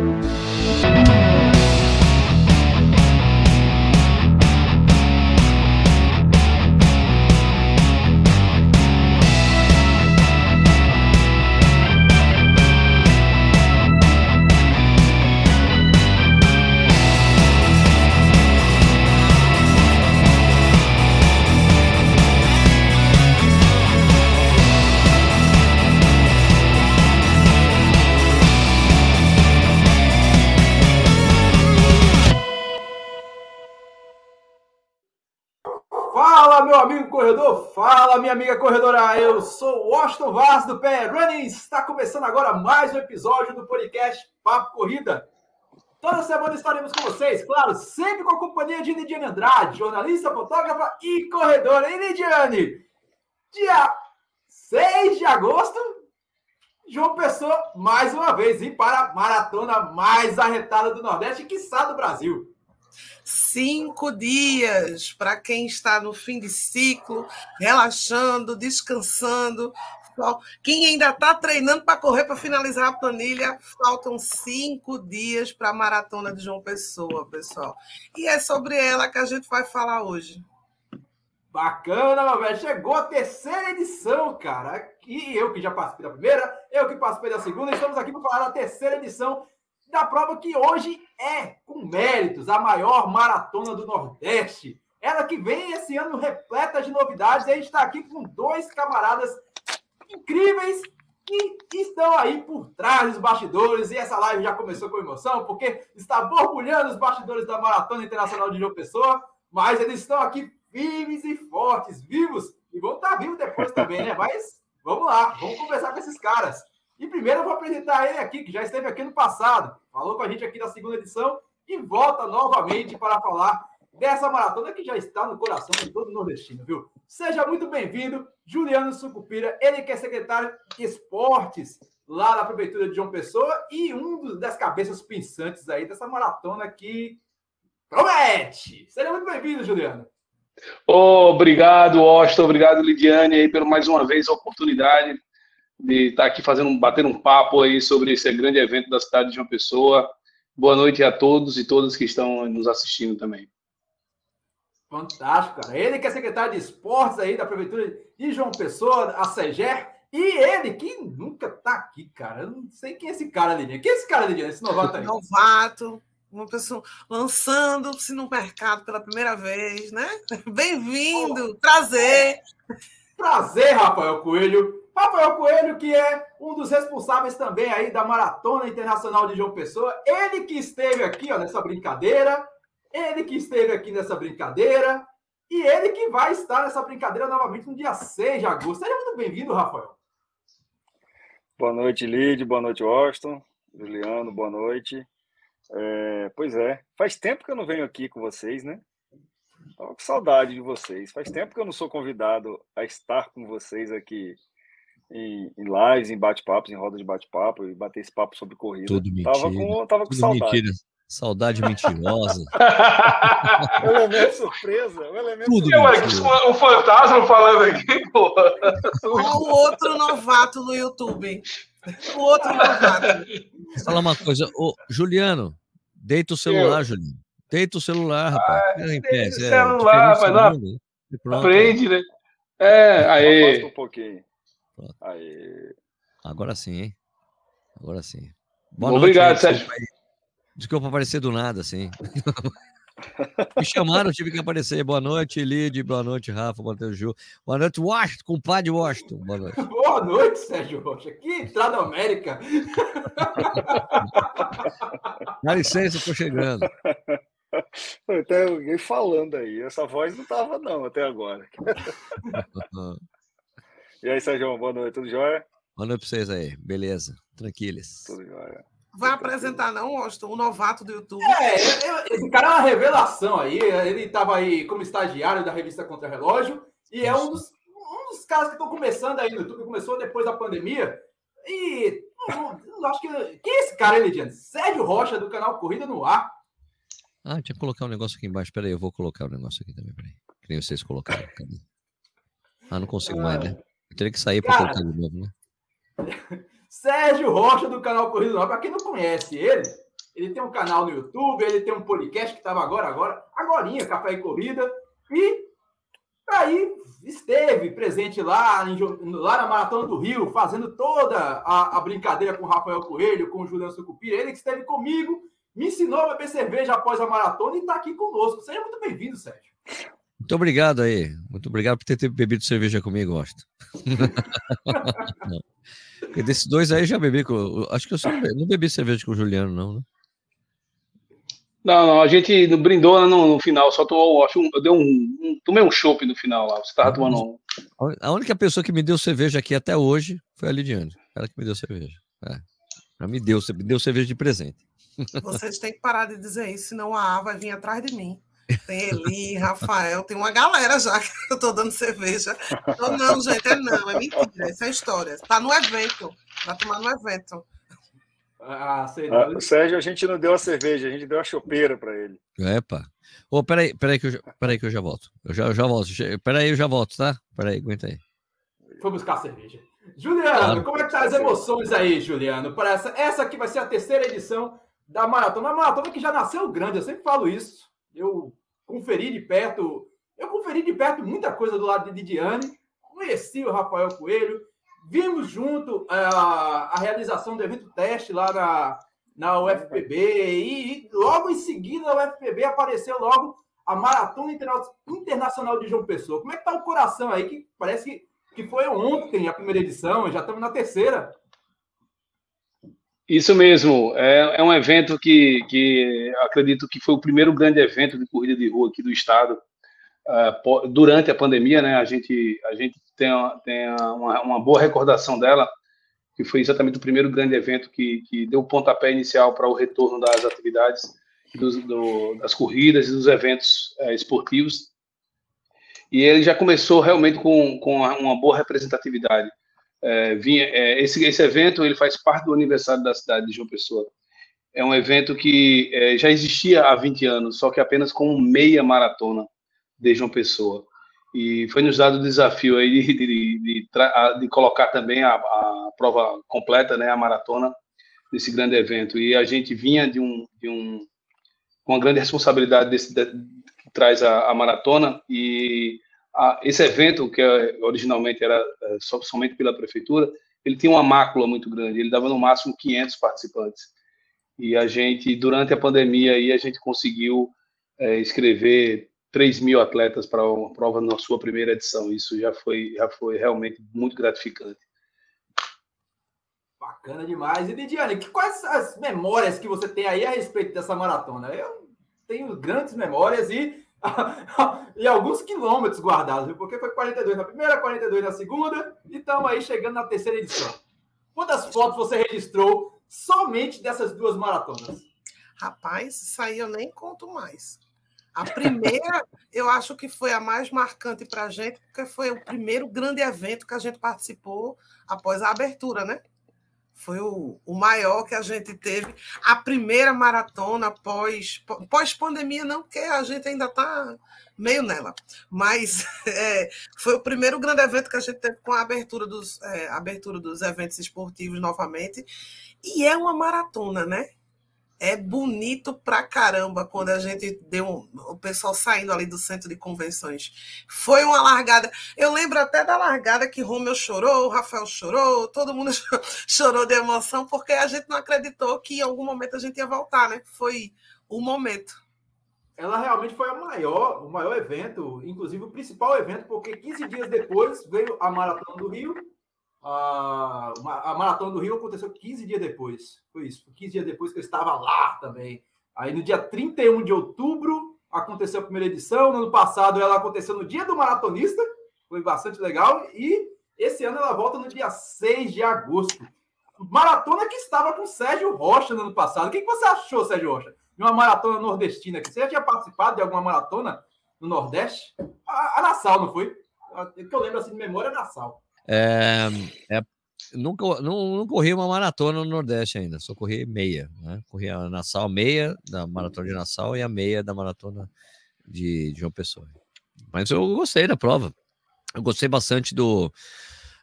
corredor, minha amiga corredora, eu sou Washington Vaz do Pé Running, está começando agora mais um episódio do podcast Papo Corrida. Toda semana estaremos com vocês, claro, sempre com a companhia de Lidiane Andrade, jornalista, fotógrafa e corredora. E Lidiane, dia 6 de agosto, João Pessoa mais uma vez, e para a maratona mais arretada do Nordeste e quiçá do Brasil. Cinco dias para quem está no fim de ciclo, relaxando, descansando. Quem ainda está treinando para correr para finalizar a planilha, faltam cinco dias para a maratona de João Pessoa, pessoal. E é sobre ela que a gente vai falar hoje. Bacana, velho. Chegou a terceira edição, cara. E eu que já participei da primeira, eu que participei da segunda, estamos aqui para falar da terceira edição da prova que hoje é, com méritos, a maior maratona do Nordeste. Ela que vem esse ano repleta de novidades. E a gente está aqui com dois camaradas incríveis que estão aí por trás dos bastidores. E essa live já começou com emoção, porque está borbulhando os bastidores da Maratona Internacional de João Pessoa. Mas eles estão aqui firmes e fortes, vivos. E vão estar vivos depois também, né? Mas vamos lá, vamos conversar com esses caras. E primeiro eu vou apresentar ele aqui, que já esteve aqui no passado, falou com a gente aqui na segunda edição e volta novamente para falar dessa maratona que já está no coração de todo nordestino, viu? Seja muito bem-vindo, Juliano Sucupira, ele que é secretário de Esportes lá na Prefeitura de João Pessoa e um das cabeças pensantes aí dessa maratona que promete. Seja muito bem-vindo, Juliano. obrigado, Austin, obrigado, Lidiane, aí, pelo mais uma vez a oportunidade de estar aqui fazendo, batendo um papo aí sobre esse grande evento da cidade de João Pessoa. Boa noite a todos e todas que estão nos assistindo também. Fantástico, cara. Ele que é secretário de esportes aí da Prefeitura de João Pessoa, a SEGER, e ele que nunca tá aqui, cara. Eu não sei quem é esse cara, Lidinha. Quem é esse cara, Lidinha? Esse novato aí? Novato, uma pessoa lançando-se no mercado pela primeira vez, né? Bem-vindo, prazer. Prazer, Rafael Coelho. Rafael Coelho, que é um dos responsáveis também aí da Maratona Internacional de João Pessoa, ele que esteve aqui ó, nessa brincadeira, ele que esteve aqui nessa brincadeira, e ele que vai estar nessa brincadeira novamente no dia 6 de agosto. Seja muito bem-vindo, Rafael. Boa noite, Lid, boa noite, Austin, Juliano, boa noite. É, pois é, faz tempo que eu não venho aqui com vocês, né? Estava com saudade de vocês. Faz tempo que eu não sou convidado a estar com vocês aqui em, em lives, em bate-papos, em rodas de bate-papo, e bater esse papo sobre corrida. Tudo mentira. Tava com, tava com saudade. Mentira. Saudade mentirosa. o elemento surpresa. O elemento Tudo surpresa. um fantasma falando aqui, porra. O outro novato no YouTube. O outro novato. Fala uma coisa. Ô, Juliano, deita o celular, Eu. Juliano. Deita o celular, rapaz. Ah, em pé. É, celular, rapaz. Aprende, né? É, aí. Um pouquinho. Pronto. Aí. Agora sim, hein? Agora sim. Boa Obrigado, noite, Sérgio. Desculpa aparecer do nada, assim. Me chamaram, tive que aparecer. Boa noite, Lid. Boa noite, Rafa. Boa noite, Ju. Boa noite, Washington, compadre Washington. Boa noite. Boa noite, Sérgio Rocha. Que entrada América. Dá licença, estou chegando. Até alguém falando aí. Essa voz não estava, não, até agora. E aí, Sérgio, boa noite, tudo jóia? Boa noite para vocês aí, beleza, tranquilos. Tudo jóia. Vai apresentar, não, Austin, o novato do YouTube. É, esse cara é uma revelação aí. Ele estava aí como estagiário da revista Contra Relógio e é um dos, um dos caras que estão começando aí no YouTube. Começou depois da pandemia. E eu acho que. Quem é esse cara, Elidiane? Sérgio Rocha, do canal Corrida no Ar. Ah, tinha que colocar um negócio aqui embaixo. Peraí, eu vou colocar o um negócio aqui também. Peraí. Que nem vocês colocaram. Ah, não consigo mais, né? Eu teria que sair para colocar de novo, né? Sérgio Rocha, do canal Corrida Nova. Para quem não conhece ele, ele tem um canal no YouTube, ele tem um podcast que estava agora, agora, agorinha, Café e Corrida. E aí esteve presente lá, lá na Maratona do Rio, fazendo toda a, a brincadeira com o Rafael Coelho, com o Juliano Sucupira. Ele que esteve comigo, me ensinou a beber cerveja após a maratona e está aqui conosco. Seja muito bem-vindo, Sérgio. Muito obrigado aí. Muito obrigado por ter bebido cerveja comigo, gosto. Porque desses dois aí eu já bebi com. Acho que eu só não bebi cerveja com o Juliano, não, né? Não, não, a gente brindou no, no final, só tomou, acho, eu dei um, um tomei um chopp no final lá, você tava tomando um. A única pessoa que me deu cerveja aqui até hoje foi a Lidiane, ela que me deu cerveja. É. Ela me deu, me deu cerveja de presente. Vocês têm que parar de dizer isso, senão a A vai vir atrás de mim. Tem Eli, Rafael, tem uma galera já que eu tô dando cerveja. Não, não, gente, é não, é mentira, isso é história. Tá no evento, vai tomar no evento. Ah, sei ah, Sérgio, a gente não deu a cerveja, a gente deu a chopeira para ele. É, pá. Ô, oh, peraí, peraí que, eu, peraí que eu já volto. Eu já, eu já volto. Peraí, eu já volto, tá? Peraí, aguenta aí. Foi buscar a cerveja. Juliano, claro. como é que tá as emoções aí, Juliano? Para essa, essa aqui vai ser a terceira edição da maratona. A maratona que já nasceu grande, eu sempre falo isso. Eu conferi de perto, eu conferi de perto muita coisa do lado de Didiane, conheci o Rafael Coelho, vimos junto a, eh, a realização do evento teste lá na, na UFPB, e, e logo em seguida a UFPB apareceu logo a Maratona Internacional de João Pessoa. Como é que tá o coração aí? Que parece que, que foi ontem a primeira edição, já estamos na terceira. Isso mesmo, é, é um evento que, que acredito que foi o primeiro grande evento de corrida de rua aqui do estado. Uh, durante a pandemia, né, a gente, a gente tem, tem uma, uma, boa recordação dela, que foi exatamente o primeiro grande evento que, que deu o pontapé inicial para o retorno das atividades, dos, do, das corridas e dos eventos é, esportivos. E ele já começou realmente com, com uma boa representatividade é, vinha, é, esse, esse evento ele faz parte do aniversário da cidade de João Pessoa. É um evento que é, já existia há 20 anos, só que apenas com meia maratona de João Pessoa. E foi nos dado o desafio aí de, de, de, de colocar também a, a, prova completa, né, a maratona, nesse grande evento. E a gente vinha de um, de um uma grande responsabilidade desse, de, que traz a, a maratona e esse evento, que é, originalmente era é, só, somente pela prefeitura, ele tinha uma mácula muito grande, ele dava no máximo 500 participantes. E a gente, durante a pandemia, aí, a gente conseguiu é, escrever 3 mil atletas para uma prova na sua primeira edição. Isso já foi, já foi realmente muito gratificante. Bacana demais. E Lidiane, quais as memórias que você tem aí a respeito dessa maratona? Eu tenho grandes memórias e e alguns quilômetros guardados, porque foi 42 na primeira, 42 na segunda, e estamos aí chegando na terceira edição. Quantas fotos você registrou somente dessas duas maratonas? Rapaz, isso aí eu nem conto mais. A primeira, eu acho que foi a mais marcante para a gente, porque foi o primeiro grande evento que a gente participou após a abertura, né? Foi o, o maior que a gente teve. A primeira maratona pós, pós pandemia, não, porque a gente ainda está meio nela. Mas é, foi o primeiro grande evento que a gente teve com a abertura dos, é, abertura dos eventos esportivos novamente. E é uma maratona, né? É bonito pra caramba quando a gente deu o pessoal saindo ali do centro de convenções. Foi uma largada. Eu lembro até da largada que Romeu chorou, Rafael chorou, todo mundo chorou de emoção, porque a gente não acreditou que em algum momento a gente ia voltar, né? Foi o momento. Ela realmente foi a maior, o maior evento, inclusive o principal evento, porque 15 dias depois veio a Maratona do Rio, a, a Maratona do Rio aconteceu 15 dias depois. Foi isso, 15 dias depois que eu estava lá também. Aí no dia 31 de outubro aconteceu a primeira edição. No ano passado ela aconteceu no dia do maratonista, foi bastante legal. E esse ano ela volta no dia 6 de agosto. Maratona que estava com Sérgio Rocha no ano passado. O que você achou, Sérgio Rocha, de uma maratona nordestina? Você já tinha participado de alguma maratona no Nordeste? A, a Nassau, não foi? O que eu lembro assim de memória é Nassau. É, é, nunca, não, não corri uma maratona no Nordeste ainda, só corri meia. Né? Corri a Nassau meia da maratona de Nassau e a meia da maratona de, de João Pessoa. Mas eu gostei da prova. Eu gostei bastante do,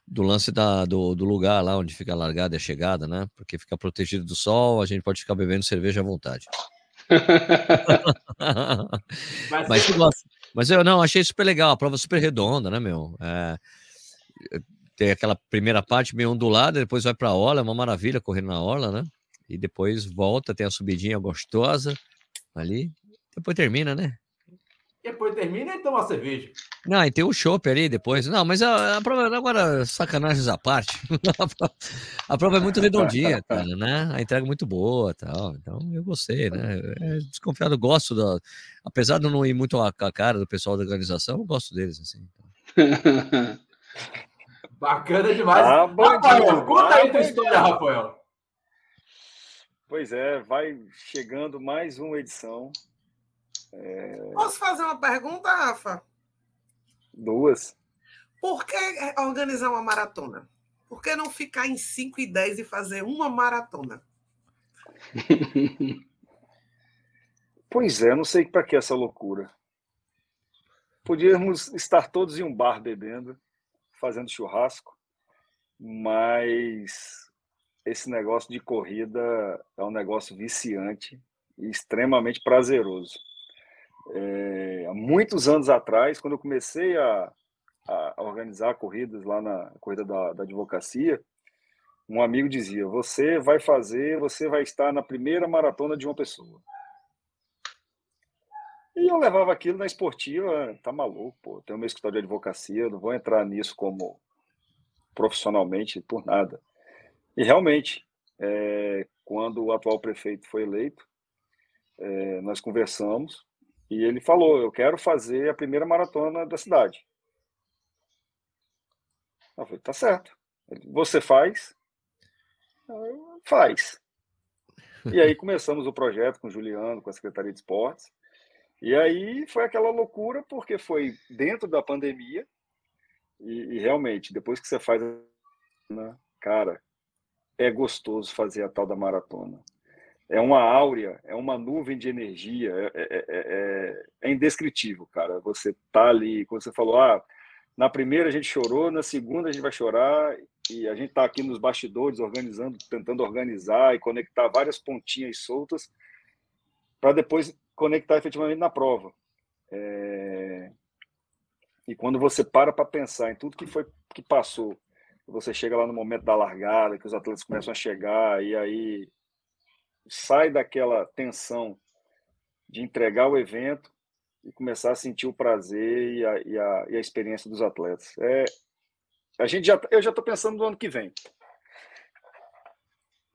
do lance da, do, do lugar lá onde fica a largada e a chegada, né? Porque fica protegido do sol, a gente pode ficar bebendo cerveja à vontade. Mas, Mas. Mas eu não, achei super legal, a prova super redonda, né, meu? É, tem aquela primeira parte meio ondulada, depois vai para a orla, é uma maravilha correndo na orla, né? E depois volta, tem a subidinha gostosa ali, depois termina, né? depois termina e toma uma cerveja. Não, e tem o chopp ali depois. Não, mas a, a prova, agora, sacanagens à parte. a prova é muito redondinha, cara, né? A entrega é muito boa tal. Então, eu gostei, né? É, desconfiado, gosto da. Apesar de não ir muito a, a cara do pessoal da organização, eu gosto deles, assim. Bacana demais. Ah, Rafael, conta aí tua história, Rafael. Pois é, vai chegando mais uma edição. Posso fazer uma pergunta, Rafa? Duas. Por que organizar uma maratona? Por que não ficar em 5 e 10 e fazer uma maratona? Pois é, não sei para que essa loucura. Podíamos estar todos em um bar bebendo, fazendo churrasco, mas esse negócio de corrida é um negócio viciante e extremamente prazeroso. É, há muitos anos atrás, quando eu comecei a, a organizar corridas lá na corrida da, da advocacia, um amigo dizia: Você vai fazer, você vai estar na primeira maratona de uma pessoa. E eu levava aquilo na esportiva, tá maluco, pô, tenho meu escritório de advocacia, não vou entrar nisso como profissionalmente por nada. E realmente, é, quando o atual prefeito foi eleito, é, nós conversamos e ele falou: Eu quero fazer a primeira maratona da cidade. Eu falei: Tá certo. Você faz? Eu, Faz. E aí começamos o projeto com o Juliano, com a Secretaria de Esportes. E aí foi aquela loucura, porque foi dentro da pandemia. E, e realmente, depois que você faz, né, cara, é gostoso fazer a tal da maratona é uma áurea, é uma nuvem de energia, é, é, é, é, indescritível, cara. Você tá ali, quando você falou, ah, na primeira a gente chorou, na segunda a gente vai chorar, e a gente tá aqui nos bastidores organizando, tentando organizar e conectar várias pontinhas soltas para depois conectar efetivamente na prova. É... E quando você para para pensar em tudo que foi que passou, você chega lá no momento da largada, que os atletas começam a chegar, e aí sai daquela tensão de entregar o evento e começar a sentir o prazer e a, e a, e a experiência dos atletas. É, a gente já, eu já estou pensando no ano que vem.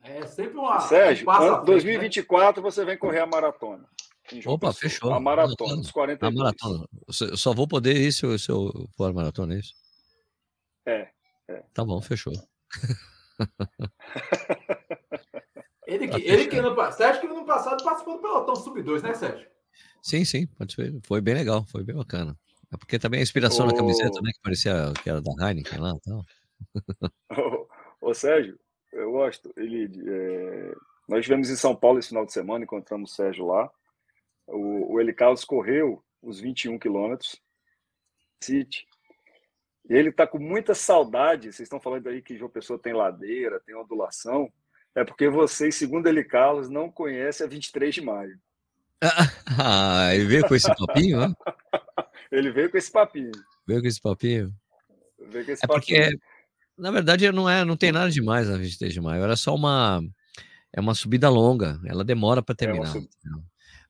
É sempre uma. Sérgio, um passo à ano- frente, 2024 você vem correr a maratona. Opa, Pessoa. fechou. A maratona, dos A 42. maratona. Eu só vou poder ir se eu, se eu for a maratona, é isso? É, Tá bom, fechou. Ele que, ele que ano, Sérgio que ano passado participou do pelotão sub-2, né, Sérgio? Sim, sim, pode ser. Foi bem legal, foi bem bacana. É porque também a inspiração na camiseta, né? Que parecia que era da Heineken lá e tal. Ô, ô, Sérgio, eu gosto. Ele, é, nós estivemos em São Paulo esse final de semana, encontramos o Sérgio lá. O, o Eli Carlos correu os 21 quilômetros, City. E ele está com muita saudade. Vocês estão falando aí que João Pessoa tem ladeira, tem ondulação. É porque vocês, segundo Eli Carlos, não conhecem a 23 de maio. Ah, ele veio com esse papinho, né? Ele veio com esse papinho. Veio com esse papinho. Veio com esse É porque, papinho. na verdade, não é, não tem nada demais na 23 de maio. Era só uma, é uma subida longa. Ela demora para terminar. sub- entendeu?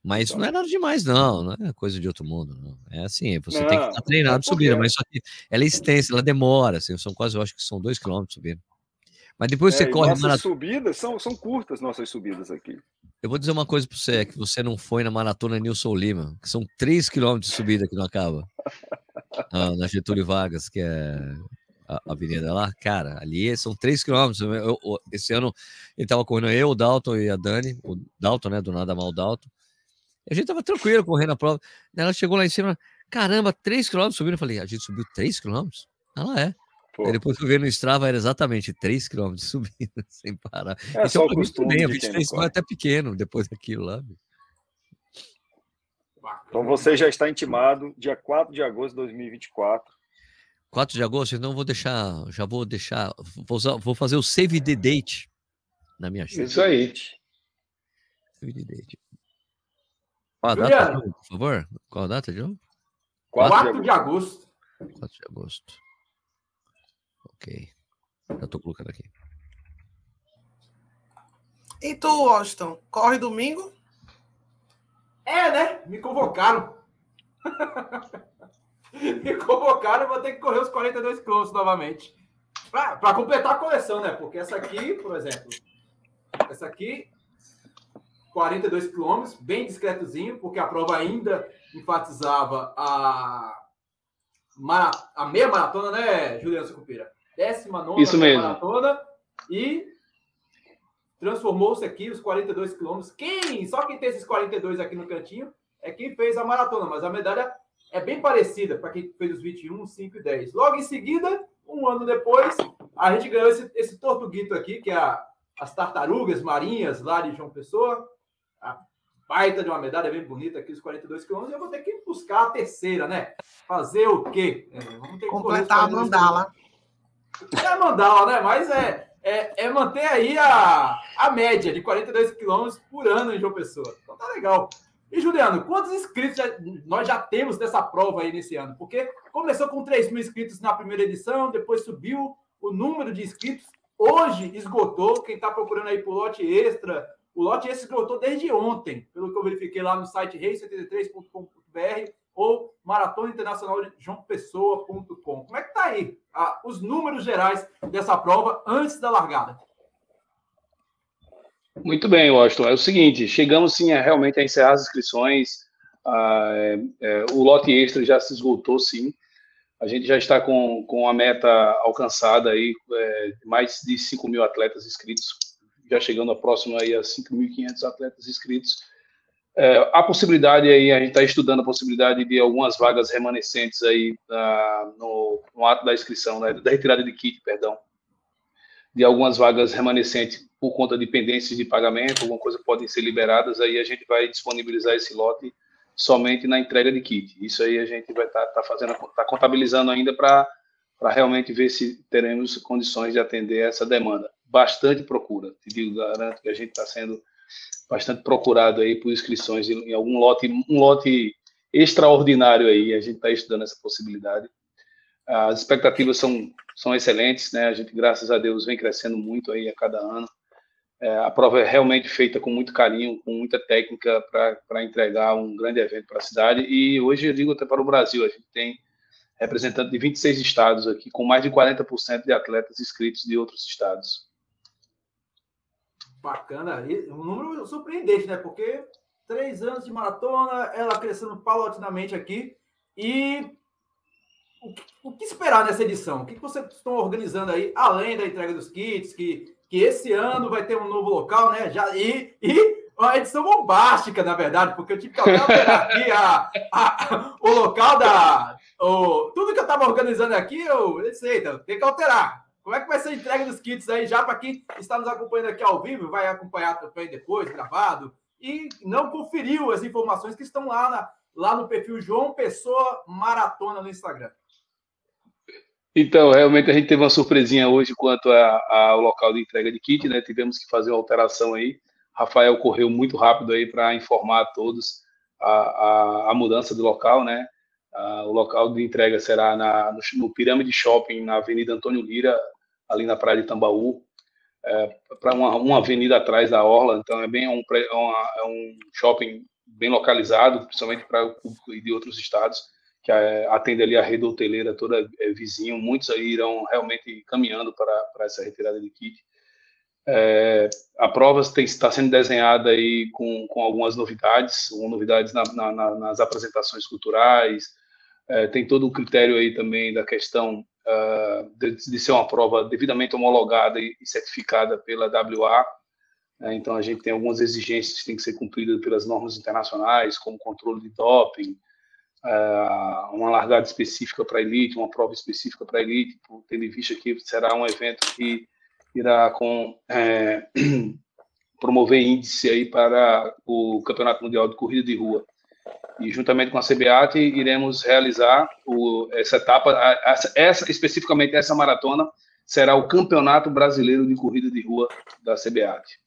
Mas Então. não é nada demais, não. Não é coisa de outro mundo. Não. É assim, você tem que Não, estar treinado é de subida, porque- mas só que ela é extensa, ela demora. Assim, são quase, eu acho que são dois quilômetros subindo. Mas depois você É, e corre nossas maratona. subidas são, são curtas, nossas subidas aqui. Eu vou dizer uma coisa para você, é que você não foi na maratona Nilson Lima, que são 3 quilômetros de subida que não acaba. Ah, na Getúlio Vargas, que é a avenida lá. Cara, ali são 3 quilômetros. Esse ano ele tava correndo eu, o Dalton e a Dani, o Dalton, né, do nada mal o Dalton. A gente tava tranquilo correndo a prova. Ela chegou lá em cima, caramba, 3 quilômetros subindo. Eu falei, a gente subiu 3 quilômetros? Ela é. Pô, Aí depois que eu vi no Strava, era exatamente 3 quilômetros subindo, sem parar. é só o costume bem, a de quem não 23 foi corre. até pequeno depois daquilo lá. Então você já está intimado, dia 4 de agosto de 2024, 4 de agosto, então vou deixar, já vou deixar, vou, usar, vou fazer o save the date na minha chave. Isso aí. Save the date. Qual a data, por favor? Qual a data, João? 4, 4 de agosto. 4 de agosto. Ok. Já estou colocando aqui. E tu, Washington, corre domingo? É, né? Me convocaram. Me convocaram, vou ter que correr os 42 quilômetros novamente. Para completar a coleção, né? Porque essa aqui, por exemplo, essa aqui, 42 quilômetros, bem discretozinho, porque a prova ainda enfatizava a, a meia maratona, né, Juliano Sucupira? Décima nona Isso mesmo. maratona e transformou-se aqui os 42 quilômetros. Quem, só quem tem esses 42 aqui no cantinho é quem fez a maratona, mas a medalha é bem parecida para quem fez os 21, 5 e 10. Logo em seguida, um ano depois, a gente ganhou esse, esse tortuguito aqui, que é a, as tartarugas marinhas lá de João Pessoa. Baita de uma medalha bem bonita aqui, os 42 quilômetros. Eu vou ter que buscar a terceira, né? Fazer o quê? É, vamos ter que Completar a mandala. É mandala, né? Mas é, é, é, manter aí a, a média de 42 quilômetros por ano em João Pessoa. Então tá legal. E, Juliano, quantos inscritos já, nós já temos dessa prova aí nesse ano? Porque começou com 3 mil inscritos na primeira edição, depois subiu o número de inscritos. Hoje esgotou. Quem está procurando aí por lote extra, o lote extra esgotou desde ontem, pelo que eu verifiquei lá no site rei73.com.br ou Maratona Internacional de João Pessoa.com. Como é que tá aí ah, os números gerais dessa prova antes da largada? Muito bem, Washington. É o seguinte, chegamos sim a, realmente a encerrar as inscrições. Ah, é, é, o lote extra já se esgotou, sim. A gente já está com, com a meta alcançada aí, é, mais de 5 mil atletas inscritos, já chegando a próximo aí a 5.500 atletas inscritos. É, a possibilidade aí, a gente está estudando a possibilidade de algumas vagas remanescentes aí ah, no, no, ato da inscrição, né, da retirada de kit, perdão, de algumas vagas remanescentes por conta de pendências de pagamento, alguma coisa podem ser liberadas, aí a gente vai disponibilizar esse lote somente na entrega de kit. Isso aí a gente vai estar tá, tá fazendo, está contabilizando ainda para realmente ver se teremos condições de atender essa demanda. Bastante procura, te digo, garanto que a gente está sendo bastante procurado aí por inscrições em algum lote, um lote extraordinário aí, a gente está estudando essa possibilidade. As expectativas são, são excelentes, né? A gente, graças a Deus, vem crescendo muito aí a cada ano. É, a prova é realmente feita com muito carinho, com muita técnica para entregar um grande evento para a cidade. E hoje eu digo até para o Brasil, a gente tem representante de 26 estados aqui, com mais de 40% de atletas inscritos de outros estados. Bacana. Um número surpreendente, né? Porque três anos de maratona, ela crescendo paulatinamente aqui. E o que, o que esperar nessa edição? O que, que vocês estão organizando aí, além da entrega dos kits, que que esse ano vai ter um novo local, né? Já, e, e uma edição bombástica, na verdade, porque eu tive que alterar aqui a, a, o local da. O, tudo que eu estava organizando aqui, eu, sei, então, tem que alterar. Como é que vai ser a entrega dos kits aí, já para quem está nos acompanhando aqui ao vivo, vai acompanhar também depois, gravado, e não conferiu as informações que estão lá, na, lá no perfil João Pessoa Maratona no Instagram. Então, realmente a gente teve uma surpresinha hoje quanto ao local de entrega de kit, né? Tivemos que fazer uma alteração aí. Rafael correu muito rápido aí para informar a todos a, a, a, mudança do local, né? O local de entrega será na, no, no, Pirâmide Shopping, na Avenida Antônio Lira, ali na Praia de Tambaú, é, para uma, uma, avenida atrás da Orla. Então, é bem um, é uma, é um shopping bem localizado, principalmente para o público de outros estados que atende ali a rede hoteleira toda é, vizinho, muitos aí irão realmente caminhando para, para essa retirada de kit. É, a prova está sendo desenhada aí com, com algumas novidades, novidades na, na, nas apresentações culturais, é, tem todo o critério aí também da questão uh, de, de, ser uma prova devidamente homologada e, e certificada pela WA, né? então a gente tem algumas exigências que têm que ser cumpridas pelas normas internacionais, como controle de doping, uh, uma largada específica para elite, uma prova específica para elite, tendo em vista que será um evento que irá com, é, promover índice aí para o Campeonato Mundial de Corrida de Rua. E juntamente com a CBAT iremos realizar o, essa etapa, essa, essa, especificamente essa maratona será o Campeonato Brasileiro de Corrida de Rua da CBAT.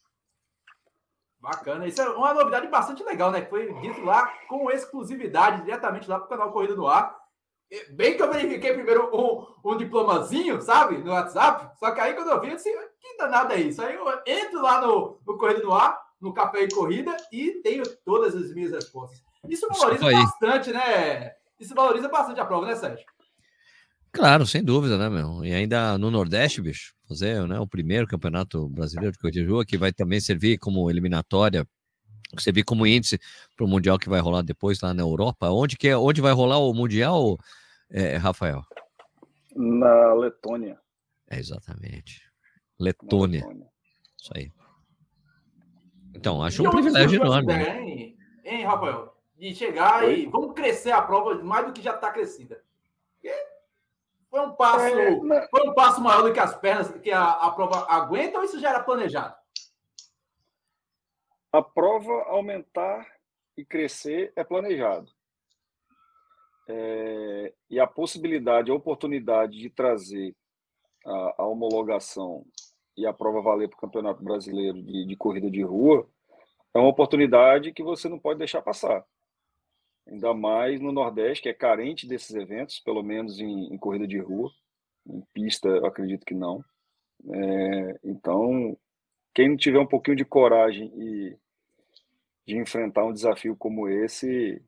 Bacana, isso é uma novidade bastante legal, né? Foi dito lá com exclusividade, diretamente lá para o canal Corrida no Ar. Bem que eu verifiquei primeiro um, um, diplomazinho, sabe, no WhatsApp, só que aí quando eu vi, eu disse, que danada é isso? Aí eu entro lá no, no Corrida no Ar, no Café e Corrida, e tenho todas as minhas respostas. Isso valoriza bastante, né? Isso valoriza bastante a prova, né, Sérgio? Claro, sem dúvida, né, meu? E ainda no Nordeste, bicho, fazer né, o primeiro campeonato brasileiro de corrida de rua, que vai também servir como eliminatória, servir como índice para o Mundial que vai rolar depois lá na Europa. Onde, que é, onde vai rolar o Mundial, é, Rafael? Na Letônia. É, exatamente. Letônia. Letônia. Isso aí. Então, acho e um privilégio enorme. Né? hein, Rafael? De chegar Oi? e vamos crescer a prova mais do que já está crescida. Foi um passo, é, foi um passo maior do que as pernas que a, a prova aguenta ou isso já era planejado? A prova aumentar e crescer é planejado. É, e a possibilidade, a oportunidade de trazer a, a homologação e a prova valer para o Campeonato Brasileiro de, de Corrida de Rua é uma oportunidade que você não pode deixar passar ainda mais no Nordeste, que é carente desses eventos, pelo menos em, em corrida de rua. Em pista, eu acredito que não. É, então, quem não tiver um pouquinho de coragem e de enfrentar um desafio como esse,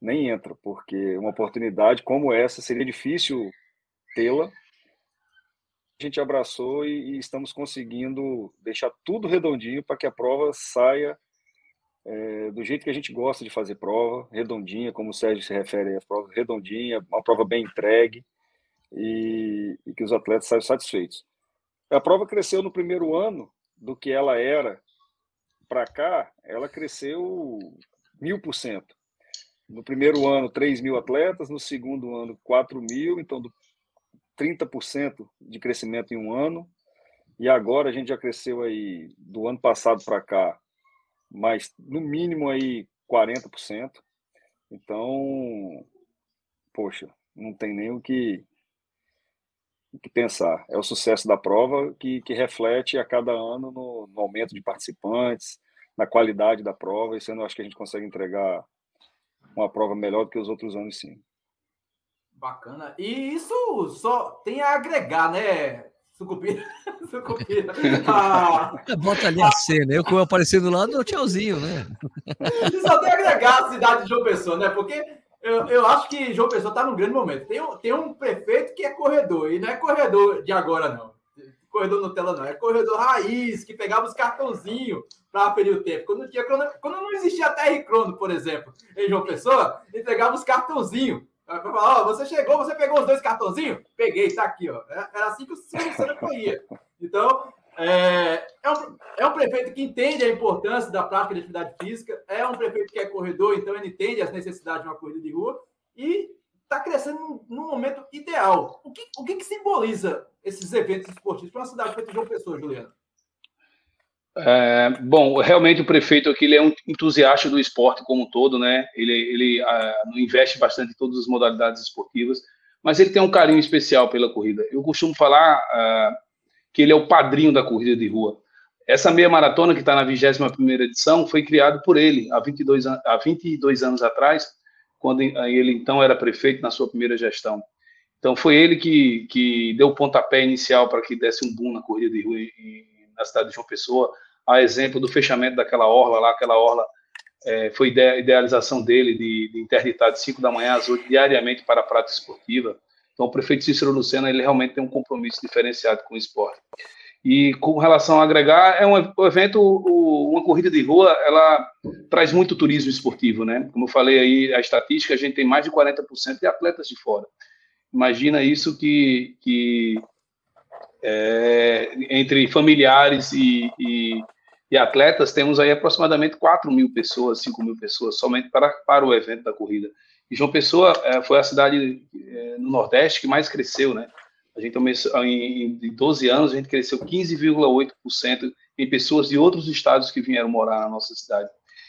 nem entra, porque uma oportunidade como essa seria difícil tê-la. A gente abraçou e, e estamos conseguindo deixar tudo redondinho para que a prova saia é, do jeito que a gente gosta de fazer prova, redondinha, como o Sérgio se refere a prova redondinha, uma prova bem entregue e, e que os atletas saiam satisfeitos. A prova cresceu no primeiro ano do que ela era para cá, ela cresceu mil por cento. No primeiro ano, 3 mil atletas, no segundo ano, 4 mil, então 30% de crescimento em um ano. E agora a gente já cresceu aí, do ano passado para cá, mas no mínimo aí 40%. Então, poxa, não tem nem o que, o que pensar. É o sucesso da prova que, que reflete a cada ano no, no aumento de participantes, na qualidade da prova. Ano eu acho que a gente consegue entregar uma prova melhor do que os outros anos, sim. Bacana. E isso só tem a agregar, né, Sucupira. Sucupira. Ah. Bota ali a cena. Eu, como aparecendo lá, dou tchauzinho, né? Só tem que agregar a cidade de João Pessoa, né? Porque eu, eu acho que João Pessoa está num grande momento. Tem um, tem um prefeito que é corredor, e não é corredor de agora, não. Corredor Nutella, não. É corredor raiz, que pegava os cartãozinhos para aferir o tempo. Quando, tinha, quando, quando não existia e Crono, por exemplo, em João Pessoa, entregava os cartãozinhos falar, você chegou, você pegou os dois cartãozinhos? Peguei, tá aqui, ó. É, era assim que o Silvio Santos corria. Então, é, é, um, é um prefeito que entende a importância da prática de atividade física, é um prefeito que é corredor, então ele entende as necessidades de uma corrida de rua e está crescendo num, num, momento ideal. O que, o que, que simboliza esses eventos esportivos para uma cidade feita João Pessoa, Juliano? É, bom, realmente o prefeito aqui ele é um entusiasta do esporte como um todo, né? Ele, ele uh, investe bastante em todas as modalidades esportivas, mas ele tem um carinho especial pela corrida. Eu costumo falar uh, que ele é o padrinho da corrida de rua. Essa meia maratona que está na 21 edição foi criada por ele há 22, há 22 anos atrás, quando ele então era prefeito na sua primeira gestão. Então foi ele que, que deu o pontapé inicial para que desse um boom na corrida de rua na cidade de João Pessoa a exemplo do fechamento daquela orla lá, aquela orla é, foi idealização dele de, de interditar de 5 da manhã às 8 diariamente para a prática esportiva. Então, o prefeito Cícero Lucena, ele realmente tem um compromisso diferenciado com o esporte. E com relação a agregar, é um, evento, uma corrida de rua, ela traz muito turismo esportivo, né? Como eu falei aí, a estatística, a gente tem mais de 40% de atletas de fora. Imagina isso que, que é, entre familiares e, e e atletas, temos aí aproximadamente 4 mil pessoas, 5 mil pessoas, somente para, para o evento da corrida. E João Pessoa é, foi a cidade é, no Nordeste que mais cresceu, né? A gente começou, em, em 12 anos, a gente cresceu 15,8% em pessoas de outros estados que vieram morar na nossa cidade.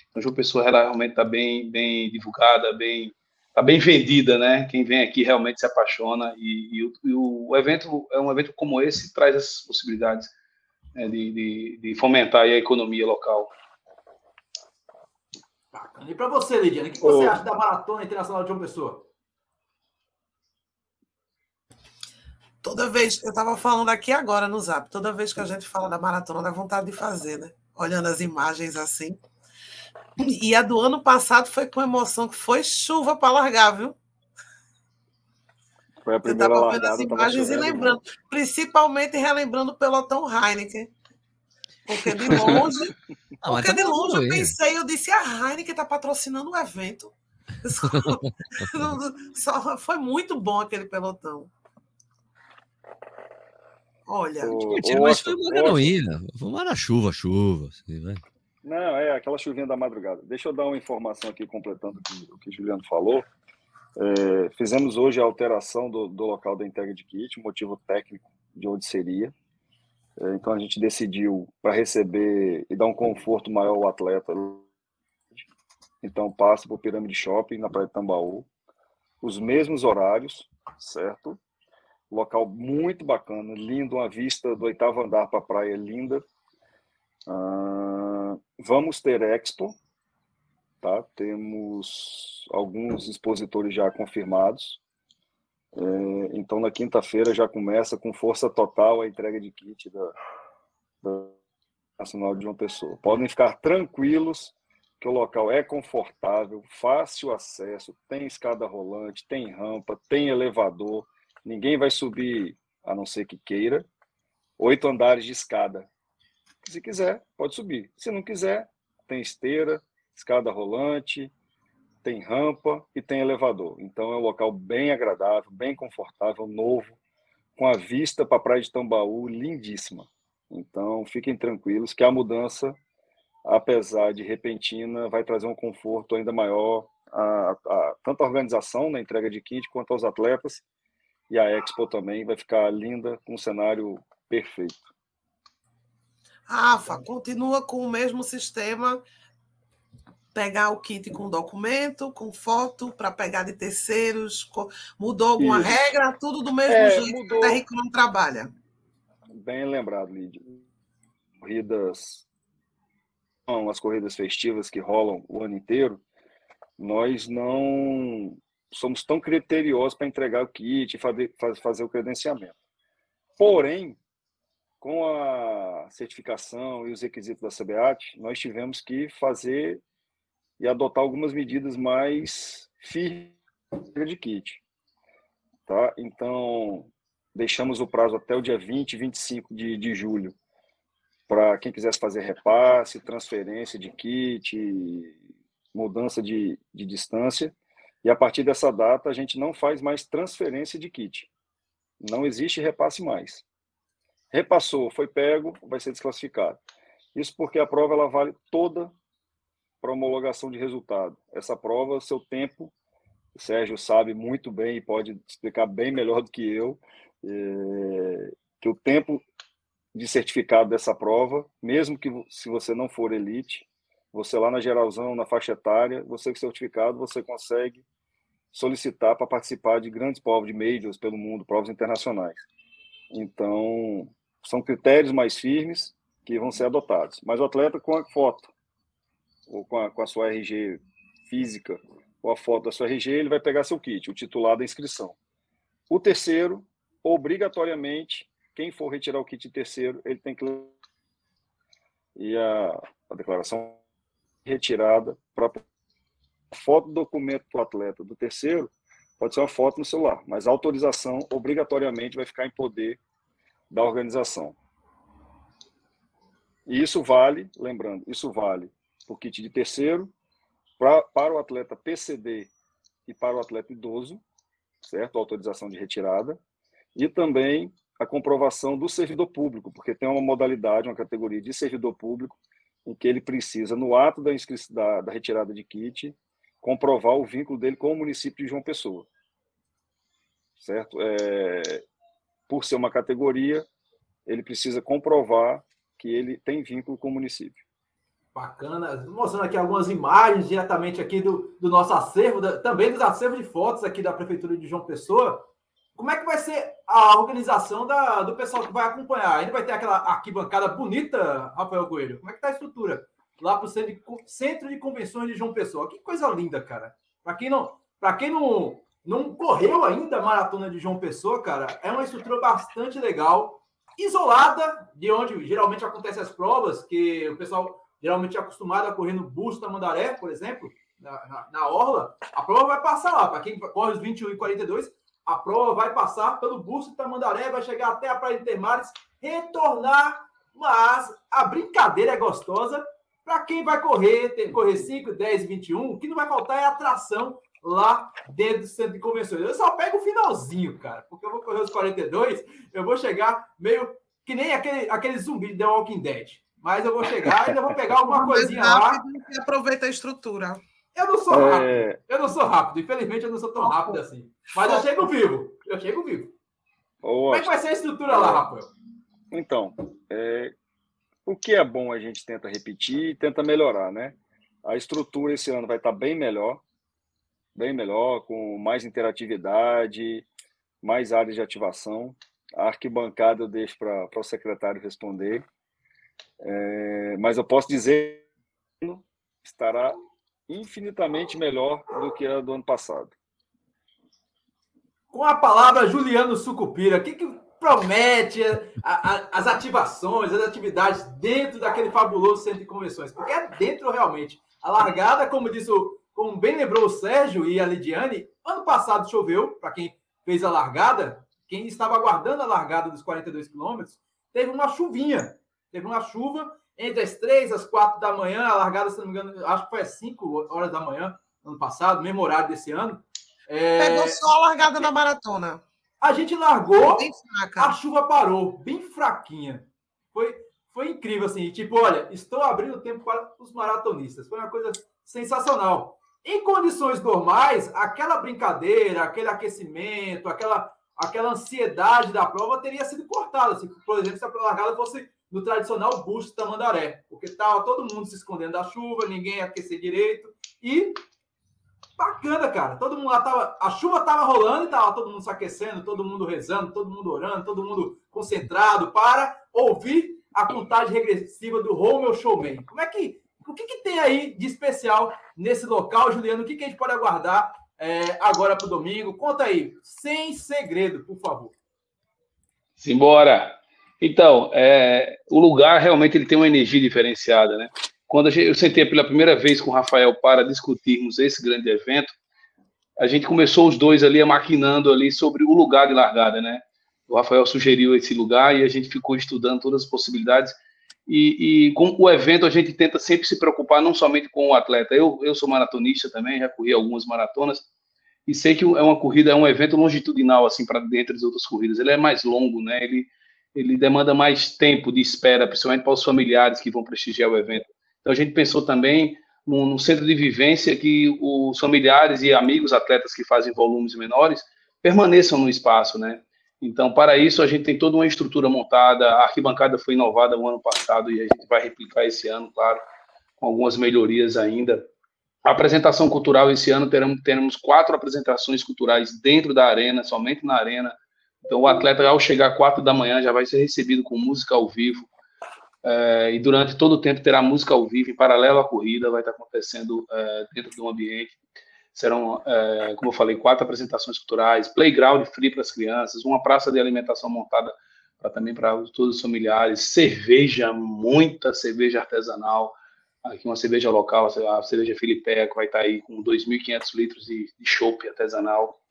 Então, João Pessoa realmente está bem, bem divulgada, bem, tá bem vendida, né? Quem vem aqui realmente se apaixona e, e, o, e o, evento é um evento como esse traz essas possibilidades né, de, de, de, fomentar a economia local. Bacana. E para você, Lidiane, o que você Ô. acha da Maratona Internacional de João Pessoa? Toda vez, eu estava falando aqui agora no Zap, toda vez que a gente fala da maratona, dá vontade de fazer, né? Olhando as imagens assim. E a do ano passado foi com emoção, que foi chuva para largar, viu? Foi a primeira eu largada. Vendo as imagens e lembrando, né? principalmente relembrando o pelotão Heineken. Porque de longe, ah, porque tá de longe eu pensei, eu disse, a Heineken está patrocinando o evento. Só, só, foi muito bom aquele pelotão. Olha. O, mas foi uma canoína. Foi uma chuva, chuva. Assim, né? Não, é aquela chuvinha da madrugada. Deixa eu dar uma informação aqui, completando o que, o Juliano falou. É, fizemos hoje a alteração do, do, local da entrega de kit, motivo técnico de onde seria. É, então a gente decidiu para receber e dar um conforto maior ao atleta. Então passa para o Pirâmide Shopping, na Praia de Tambaú. Os mesmos horários, certo? Local muito bacana, lindo, uma vista do oitavo andar para a praia linda. Ah, vamos ter Expo, tá? Temos alguns expositores já confirmados. É, então, na quinta-feira já começa com força total a entrega de kit da, da Nacional de uma Pessoa. Podem ficar tranquilos que o local é confortável, fácil acesso, tem escada rolante, tem rampa, tem elevador. Ninguém vai subir, a não ser que queira, oito andares de escada. Se quiser, pode subir. Se não quiser, tem esteira, escada rolante, tem rampa e tem elevador. Então é um local bem agradável, bem confortável, novo, com a vista para a Praia de Tambaú lindíssima. Então fiquem tranquilos que a mudança, apesar de repentina, vai trazer um conforto ainda maior a, a, tanto a organização na entrega de kit quanto aos atletas e a Expo também vai ficar linda com um cenário perfeito. Rafa, continua com o mesmo sistema pegar o kit com documento, com foto, para pegar de terceiros? Mudou alguma Isso. regra? Tudo do mesmo é, jeito mudou. que a Terra não trabalha. Bem lembrado, Lídia. Corridas, as corridas festivas que rolam o ano inteiro, nós não somos tão criteriosos para entregar o kit e fazer, fazer o credenciamento. Porém, com a certificação e os requisitos da CBAT, nós tivemos que fazer e adotar algumas medidas mais firmes de kit. Tá? Então, deixamos o prazo até o dia 20, 25 de, de julho para quem quisesse fazer repasse, transferência de kit, mudança de, de distância. E a partir dessa data, a gente não faz mais transferência de kit. Não existe repasse mais. Repassou, foi pego, vai ser desclassificado. Isso porque a prova ela vale toda para homologação de resultado. Essa prova, seu tempo, o Sérgio sabe muito bem e pode explicar bem melhor do que eu, é, que o tempo de certificado dessa prova, mesmo que se você não for elite, você lá na geralzão, na faixa etária, você com certificado, você consegue solicitar para participar de grandes provas de majors pelo mundo, provas internacionais. Então, são critérios mais firmes que vão ser adotados. Mas o atleta com a foto, ou com a, com a sua RG física, ou a foto da sua RG, ele vai pegar seu kit, o titular da inscrição. O terceiro, obrigatoriamente, quem for retirar o kit de terceiro, ele tem que. E a, a declaração retirada para foto do documento do atleta do terceiro pode ser uma foto no celular, mas a autorização obrigatoriamente vai ficar em poder da organização. E isso vale, lembrando, isso vale para o kit de terceiro, pra, para o atleta PCD e para o atleta idoso, certo? Autorização de retirada, e também a comprovação do servidor público, porque tem uma modalidade, uma categoria de servidor público, em que ele precisa, no ato da, da, da retirada de kit, comprovar o vínculo dele com o município de João Pessoa. Certo? É, por ser uma categoria, ele precisa comprovar que ele tem vínculo com o município. Bacana. Mostrando aqui algumas imagens diretamente aqui do, do nosso acervo, da, também dos acervos de fotos aqui da Prefeitura de João Pessoa. Como é que vai ser a organização da, do pessoal que vai acompanhar? Ainda vai ter aquela arquibancada bonita, Rafael Coelho? Como é que tá a estrutura? Lá para o centro, centro de Convenções de João Pessoa. Que coisa linda, cara. Para quem não, para quem não, não correu ainda a maratona de João Pessoa, cara, é uma estrutura bastante legal, isolada de onde geralmente acontecem as provas, que o pessoal geralmente é acostumado a correr no Busto da Mandaré, por exemplo, na, na, na Orla, a prova vai passar lá. Para quem corre os 21 e 42, a prova vai passar pelo Busto da Mandaré, vai chegar até a Praia de Termares, retornar, mas a brincadeira é gostosa. Para quem vai correr, tem, correr 5, 10, 21, o que não vai faltar é atração lá dentro do centro de convenções. Eu só pego o finalzinho, cara, porque eu vou correr os 42, eu vou chegar meio que nem aquele, aquele zumbi de The Walking Dead. Mas eu vou chegar e ainda vou pegar alguma coisinha lá. E aproveita a estrutura. Eu não sou rápido. É... Eu não sou rápido. Infelizmente, eu não sou tão rápido assim. Mas eu chego vivo. Eu chego vivo. Como é que vai ser a estrutura lá, Rafael? Então, é... o que é bom a gente tenta repetir e tenta melhorar, né? A estrutura esse ano vai estar bem melhor. Bem melhor, com mais interatividade, mais áreas de ativação. A arquibancada eu deixo para o secretário responder. É, mas eu posso dizer que estará infinitamente melhor do que a do ano passado. Com a palavra Juliano Sucupira, o que, que promete a, a, as ativações, as atividades dentro daquele fabuloso centro de convenções? Porque é dentro realmente. A largada, como disse o, como bem lembrou o Sérgio e a Lidiane, ano passado choveu, para quem fez a largada, quem estava aguardando a largada dos 42 quilômetros, teve uma chuvinha. Teve uma chuva entre as três às quatro da manhã, a largada, se não me engano, acho que foi às cinco horas da manhã, ano passado, mesmo horário desse ano. É... Pegou só a largada da maratona. A gente largou, a chuva parou, bem fraquinha. Foi, foi incrível, assim. Tipo, olha, estou abrindo tempo para os maratonistas. Foi uma coisa sensacional. Em condições normais, aquela brincadeira, aquele aquecimento, aquela, aquela ansiedade da prova teria sido cortada. Se, por exemplo, se a largada fosse no tradicional busto Tamandaré, porque estava todo mundo se escondendo da chuva, ninguém ia aquecer direito e bacana, cara. Todo mundo lá tava, a chuva tava rolando e tava todo mundo se aquecendo, todo mundo rezando, todo mundo orando, todo mundo concentrado para ouvir a contagem regressiva do Romeo Showman. Como é que o que, que tem aí de especial nesse local, Juliano? O que, que a gente pode aguardar é, agora para o domingo? Conta aí, sem segredo, por favor. Simbora! Então, é, o lugar realmente ele tem uma energia diferenciada, né? Quando gente, eu sentei pela primeira vez com o Rafael para discutirmos esse grande evento, a gente começou os dois ali maquinando ali sobre o lugar de largada, né? O Rafael sugeriu esse lugar e a gente ficou estudando todas as possibilidades. E, e, com o evento a gente tenta sempre se preocupar não somente com o atleta. Eu, eu sou maratonista também, já corri algumas maratonas e sei que é uma corrida, é um evento longitudinal assim para dentro das outras corridas. Ele é mais longo, né? Ele ele demanda mais tempo de espera, principalmente para os familiares que vão prestigiar o evento. Então a gente pensou também num, centro de vivência que os familiares e amigos atletas que fazem volumes menores permaneçam no espaço, né? Então, para isso, a gente tem toda uma estrutura montada. A arquibancada foi inovada no ano passado e a gente vai replicar esse ano, claro, com algumas melhorias ainda. A apresentação cultural esse ano teremos, teremos quatro apresentações culturais dentro da arena, somente na arena, então, o atleta, ao chegar quatro da manhã, já vai ser recebido com música ao vivo. É, e durante todo o tempo terá música ao vivo, em paralelo à corrida, vai estar acontecendo é, dentro do ambiente. Serão, é, como eu falei, quatro apresentações culturais, playground free para as crianças, uma praça de alimentação montada pra, também para todos os familiares, cerveja, muita cerveja artesanal, aqui uma cerveja local, a cerveja Filipeia, que vai estar aí com 2.500 litros de, de artesanal,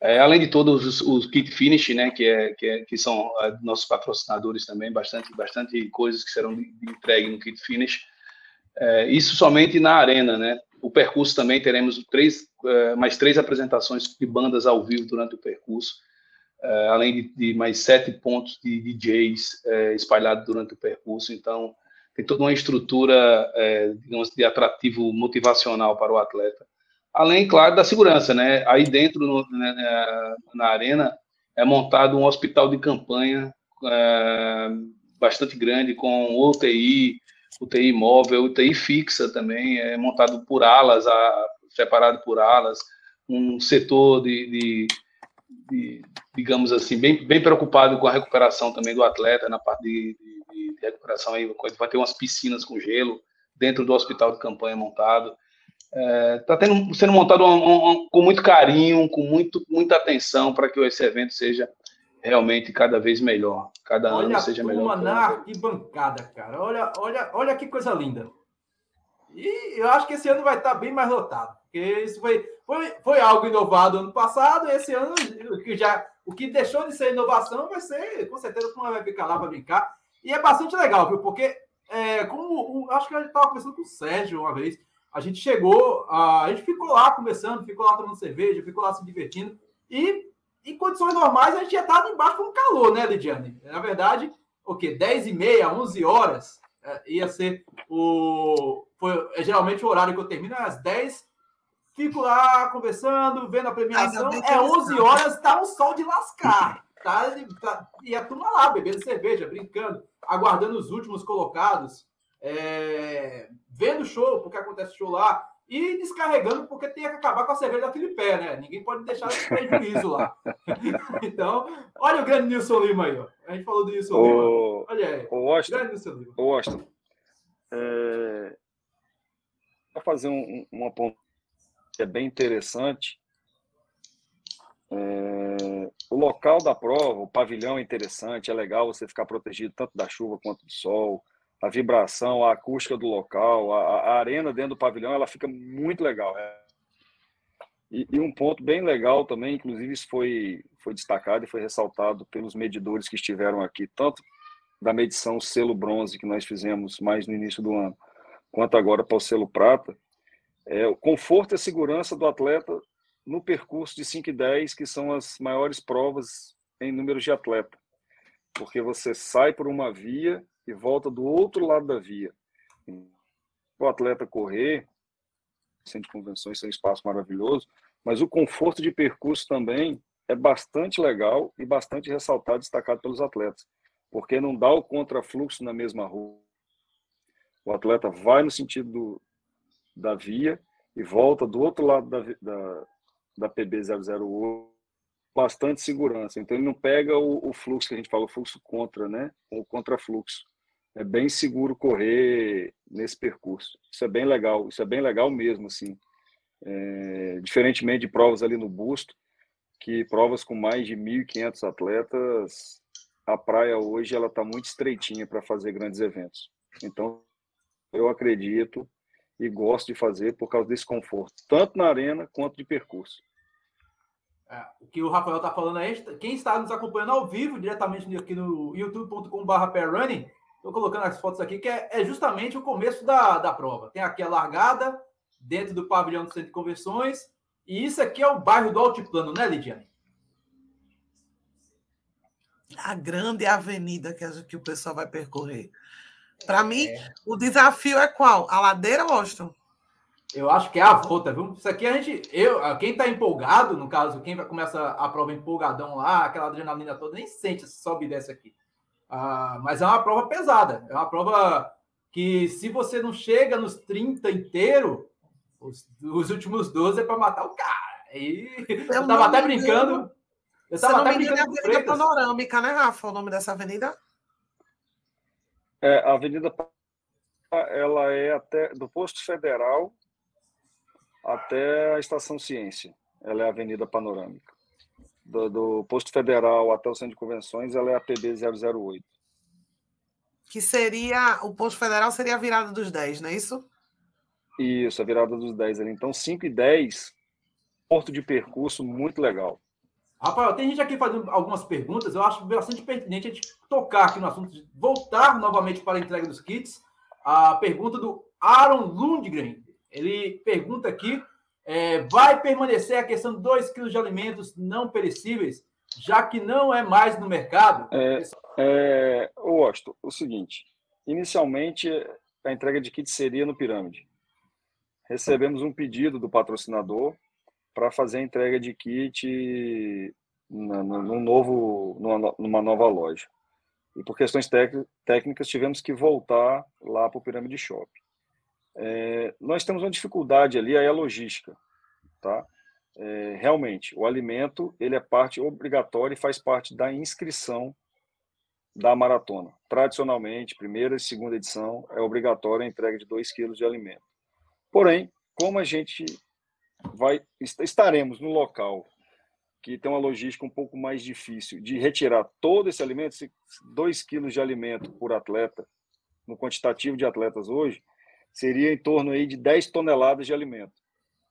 é, além de todos os, os, kit finish, né, que, é, que, é, que são é, nossos patrocinadores também, bastante, bastante coisas que serão entregues no kit finish. É, isso somente na arena, né? O percurso também teremos três, é, mais três apresentações de bandas ao vivo durante o percurso, é, além de, mais sete pontos de DJs espalhados durante o percurso. Então, tem toda uma estrutura, digamos, de atrativo motivacional para o atleta. Além, claro, da segurança, né? Aí dentro, no, né, né, na arena, é montado um hospital de campanha bastante grande, com UTI, UTI móvel, UTI fixa também, é montado por alas, a, separado por alas, um setor de, de, de, digamos assim, bem, bem preocupado com a recuperação também do atleta na parte de, de, de recuperação aí, vai ter umas piscinas com gelo dentro do hospital de campanha montado. Está é, tá sendo montado um, um, com muito carinho, com muito, muita atenção para que esse evento seja realmente cada vez melhor, cada olha ano seja melhor. Olha na arquibancada, cara. Olha, olha, olha que coisa linda. E eu acho que esse ano vai estar bem mais lotado, porque isso foi, foi, foi algo inovado ano passado, e esse ano o que já o que deixou de ser inovação vai ser, com certeza, como vai ficar lá para brincar. E é bastante legal, viu? Porque é, como acho que a gente estava conversando com o Sérgio uma vez, a gente chegou, a, a gente ficou lá conversando, ficou lá tomando cerveja, ficou lá se divertindo, e em condições normais a gente ia estar embaixo com calor, né, Lidiane? Na verdade, o quê? 10 e meia, 11 horas é, ia ser o. Foi, é geralmente o horário que eu termino é às 10. Fico lá conversando, vendo a premiação. É 11 horas, tá um sol de lascar. Tá, tá, e a turma lá, bebendo cerveja, brincando, aguardando os últimos colocados, é, vendo show, porque acontece show lá, e descarregando, porque tem que acabar com a cerveja da Filipé, né? Ninguém pode deixar de prejuízo lá. então, olha o grande Nilson Lima aí, ó. A gente falou do Nilson o... Lima. Olha aí. O Washington, grande Nilson Lima. O Washington, é... Vou fazer um, uma ponta que é bem interessante. É... O local da prova, o pavilhão é interessante, é legal você ficar protegido tanto da chuva quanto do sol a vibração, a acústica do local, a, a arena dentro do pavilhão, ela fica muito legal. É. E, e, um ponto bem legal também, inclusive isso foi, foi destacado e foi ressaltado pelos medidores que estiveram aqui, tanto da medição selo bronze que nós fizemos mais no início do ano, quanto agora para o selo prata, é o conforto e a segurança do atleta no percurso de 5 e 10, que são as maiores provas em números de atleta. Porque você sai por uma via e volta do outro lado da via. O atleta correr, centro de convenções é um espaço maravilhoso, mas o conforto de percurso também é bastante legal e bastante ressaltado, destacado pelos atletas, porque não dá o contrafluxo na mesma rua. O atleta vai no sentido do, da via e volta do outro lado da, da, da PB 008 bastante segurança. Então ele não pega o, o, fluxo que a gente fala, o fluxo contra, né? O contrafluxo é bem seguro correr nesse percurso. Isso é bem legal, isso é bem legal mesmo, assim. É, diferentemente de provas ali no Busto, que provas com mais de 1.500 atletas, a praia hoje ela está muito estreitinha para fazer grandes eventos. Então, eu acredito e gosto de fazer por causa desse conforto, tanto na arena quanto de percurso. É, o que o Rafael está falando aí, quem está nos acompanhando ao vivo, diretamente aqui no youtube.com.br Estou colocando as fotos aqui, que é, é, justamente o começo da, da prova. Tem aqui a largada, dentro do pavilhão do centro de convenções, e isso aqui é o bairro do Altiplano, né, Lidiane? A grande avenida que, que o pessoal vai percorrer. Para é. mim, o desafio é qual? A ladeira, Washington? Eu acho que é a volta, viu? Isso aqui a gente. Eu, quem está empolgado, no caso, quem vai começa a prova empolgadão lá, aquela adrenalina toda, nem sente se sobe e desce aqui. Ah, mas é uma prova pesada. É uma prova que, se você não chega nos 30 inteiro, os, os últimos 12 é para matar o cara. E eu estava até brincando. Eu estava até brincando. É a Avenida Panorâmica, né, Rafa? O nome dessa avenida? É, a Avenida ela é até do posto federal até a estação Ciência. Ela é a Avenida Panorâmica do, do, posto federal até o centro de convenções, ela é a PB 008. Que seria, o posto federal seria a virada dos 10, não é isso? Isso, a virada dos 10 ali. Então, 5 e 10, porto de percurso muito legal. Rafael, tem gente aqui fazendo algumas perguntas, eu acho bastante pertinente a gente tocar aqui no assunto, de voltar novamente para a entrega dos kits. A pergunta do Aaron Lundgren, ele pergunta aqui é, vai permanecer a questão de 2 quilos de alimentos não perecíveis, já que não é mais no mercado? É, é, o seguinte: inicialmente a entrega de kit seria no Pirâmide. Recebemos um pedido do patrocinador para fazer a entrega de kit num novo, numa, numa nova loja. E por questões técnicas tivemos que voltar lá para o Pirâmide Shopping. É, nós temos uma dificuldade ali, aí é a logística, tá? É, realmente, o alimento ele é parte obrigatória e faz parte da inscrição da maratona. Tradicionalmente, primeira e segunda edição é obrigatória a entrega de 2 quilos de alimento. Porém, como a gente vai estaremos no local que tem uma logística um pouco mais difícil de retirar todo esse alimento, 2 quilos de alimento por atleta, no quantitativo de atletas hoje, seria em torno aí de 10 toneladas de alimento.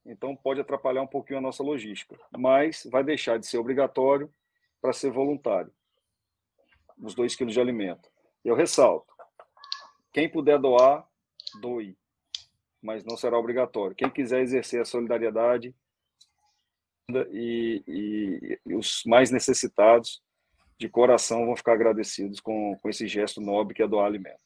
Então pode atrapalhar um pouquinho a nossa logística, mas vai deixar de ser obrigatório para ser voluntário. Os 2 quilos de alimento. Eu ressalto: quem puder doar, doe, mas não será obrigatório. Quem quiser exercer a solidariedade e, e, e os mais necessitados, de coração, vão ficar agradecidos com, com esse gesto nobre que é doar alimento.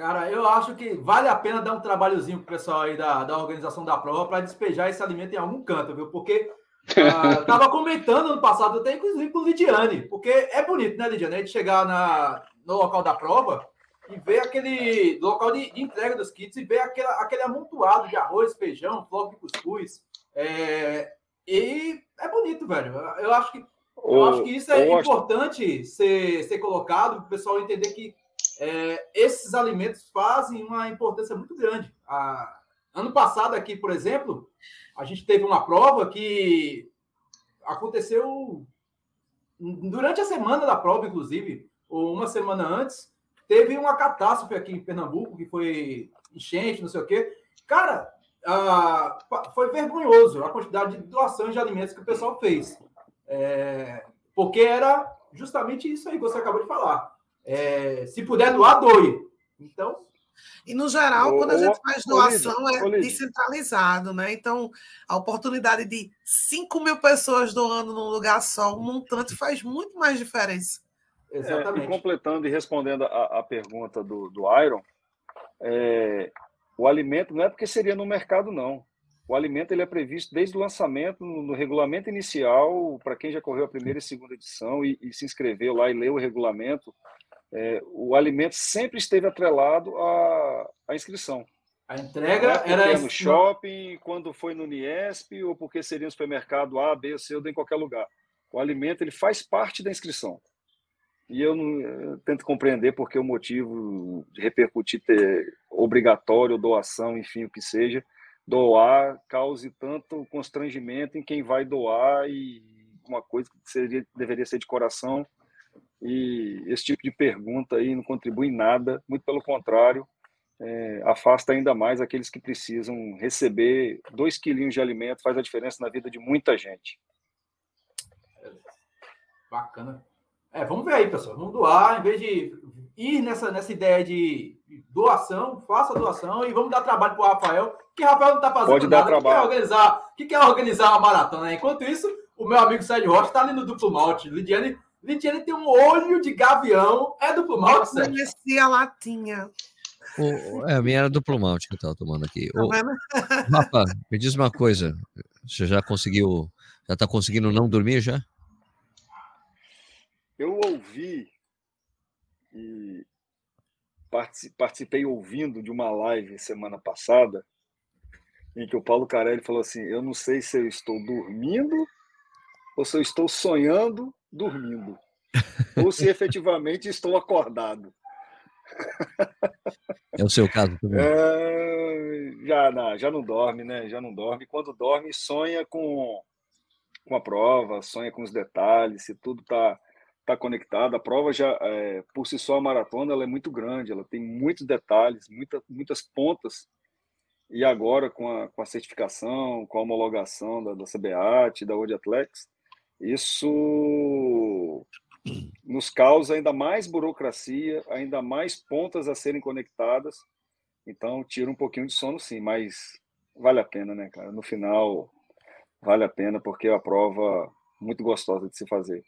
Cara, eu acho que vale a pena dar um trabalhozinho pro pessoal aí da, da organização da prova para despejar esse alimento em algum canto, viu? Porque uh, tava comentando no passado, até inclusive com o Lidiane, porque é bonito, né, Lidiane? A gente chegar na, no local da prova e ver aquele local de, de entrega dos kits e ver aquele, aquele amontoado de arroz, feijão, floco de cuscuz. É, e é bonito, velho. Eu acho que, eu acho que isso é importante ser, ser colocado para o pessoal entender que é, esses alimentos fazem uma importância muito grande. A, ano passado, aqui, por exemplo, a gente teve uma prova que aconteceu durante a semana da prova, inclusive, ou uma semana antes, teve uma catástrofe aqui em Pernambuco, que foi enchente, não sei o quê. Cara, foi vergonhoso a quantidade de doações de alimentos que o pessoal fez. É, porque era justamente isso aí que você acabou de falar. É, se puder doar, doe. Então. E, no geral, quando a gente faz doação, é descentralizado, né? Então, a oportunidade de 5 mil pessoas doando num lugar só, um montante faz muito mais diferença. Exatamente. É, e completando e respondendo a, a pergunta do, do Iron, é, o alimento não é porque seria no mercado, não. O alimento ele é previsto desde o lançamento, no, no regulamento inicial, para quem já correu a primeira e segunda edição e, e se inscreveu lá e leu o regulamento, é, o alimento sempre esteve atrelado à, à inscrição. A entrega é era no shopping, quando foi no Niesp, ou porque seria no supermercado A, B, C ou em qualquer lugar. O alimento ele faz parte da inscrição. E eu, não, eu tento compreender porque o motivo de repercutir ter obrigatório, doação, enfim, o que seja, doar cause tanto constrangimento em quem vai doar e uma coisa que seria, deveria ser de coração e esse tipo de pergunta aí não contribui em nada, muito pelo contrário, é, afasta ainda mais aqueles que precisam receber dois quilinhos de alimento, faz a diferença na vida de muita gente. Bacana. É, vamos ver aí, pessoal. Vamos doar, em vez de ir nessa, nessa ideia de doação, faça doação e vamos dar trabalho para o Rafael, que Rafael não está fazendo Pode nada. Dar trabalho. Que quer organizar, que quer organizar uma maratona. Enquanto isso, o meu amigo Sérgio Rocha está ali no duplo malte. Lidiane Lidiane tem um olho de gavião. É duplo malte, Sérgio? Conheci a latinha. O, é, a minha era duplo malte que eu estava tomando aqui. Tá o, Rafa, me diz uma coisa. Você já conseguiu, já está conseguindo não dormir já? Eu ouvi e participei ouvindo de uma live semana passada em que o Paulo Carelli falou assim: Eu não sei se eu estou dormindo ou se eu estou sonhando dormindo, ou se efetivamente estou acordado. É o seu caso também? É, já, não, já não dorme, né? Já não dorme. Quando dorme, sonha com, com a prova, sonha com os detalhes, se tudo está tá conectado. A prova já, é, por si só, a maratona ela é muito grande, ela tem muitos detalhes, muita, muitas pontas. E agora, com a, com a certificação, com a homologação da, da CBAT, da World Athletics, isso nos causa ainda mais burocracia, ainda mais pontas a serem conectadas. Então, tira um pouquinho de sono, sim, mas vale a pena, né, cara? No final, vale a pena, porque é a prova muito gostosa de se fazer.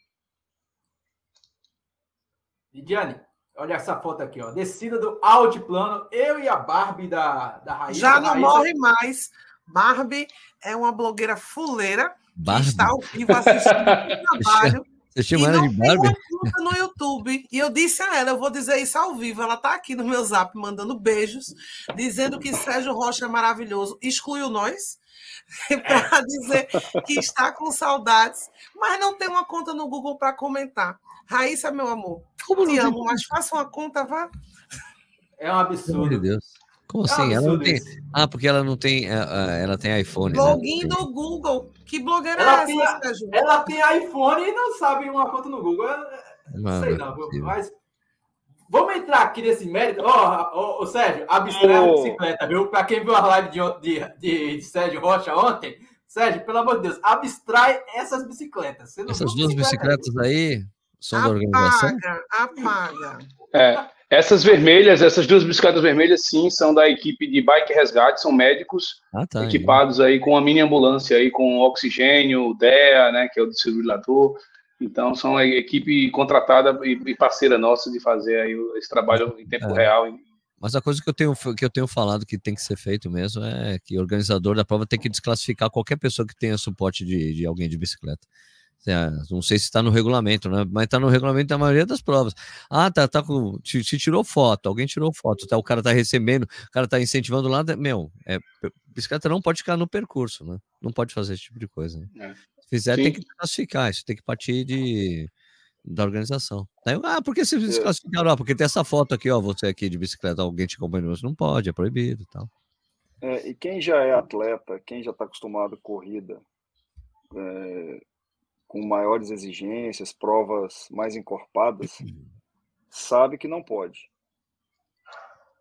Lidiane, olha essa foto aqui, ó. Descida do altiplano, eu e a Barbie da, da Raíssa. Já não Raíssa... morre mais. Barbie é uma blogueira fuleira Barbie? está ao vivo assistindo o trabalho Você chama ela de Barbie? no YouTube. E eu disse a ela, eu vou dizer isso ao vivo. Ela está aqui no meu zap mandando beijos, dizendo que Sérgio Rocha é maravilhoso. Excluiu nós para dizer que está com saudades, mas não tem uma conta no Google para comentar. Raíssa, meu amor, Como te amo, mas faça uma conta, vá. É um absurdo. Meu Deus. Como é assim? ela não tem... Ah, porque ela não tem. É, é, ela tem iPhone. Né? Login né? do Google. Que blogueira ela é tem, essa, Ela tem iPhone e não sabe uma conta no Google. Não sei não, mas. Vamos entrar aqui nesse mérito. Ó, oh, oh, oh, Sérgio, abstrai oh. a bicicleta, viu? Para quem viu a live de, de, de, de Sérgio Rocha ontem, Sérgio, pelo amor de Deus, abstrai essas bicicletas. essas duas bicicletas aí são apaga, da organização? Apaga, É, essas vermelhas, essas duas bicicletas vermelhas, sim, são da equipe de bike resgate, são médicos ah, tá, equipados aí com a mini ambulância aí com oxigênio, DEA, né, que é o desfibrilador. Então, são a equipe contratada e parceira nossa de fazer aí esse trabalho em tempo é. real. Mas a coisa que eu, tenho, que eu tenho falado que tem que ser feito mesmo é que o organizador da prova tem que desclassificar qualquer pessoa que tenha suporte de, de alguém de bicicleta. É, não sei se está no regulamento, né? mas está no regulamento da maioria das provas. Ah, tá, tá com. Se, tirou foto, alguém tirou foto, tá, o cara está recebendo, o cara está incentivando lá. Meu, é, bicicleta não pode ficar no percurso, né? Não pode fazer esse tipo de coisa. Né? É. Se fizer, Sim. tem que classificar, isso tem que partir de, da organização. Aí, ah, por que vocês é. desclassificaram? Ah, porque tem essa foto aqui, ó, você aqui de bicicleta, alguém te acompanhando, não pode, é proibido e tal. É, e quem já é atleta, quem já está acostumado com corrida, é, com maiores exigências, provas mais encorpadas, sabe que não pode.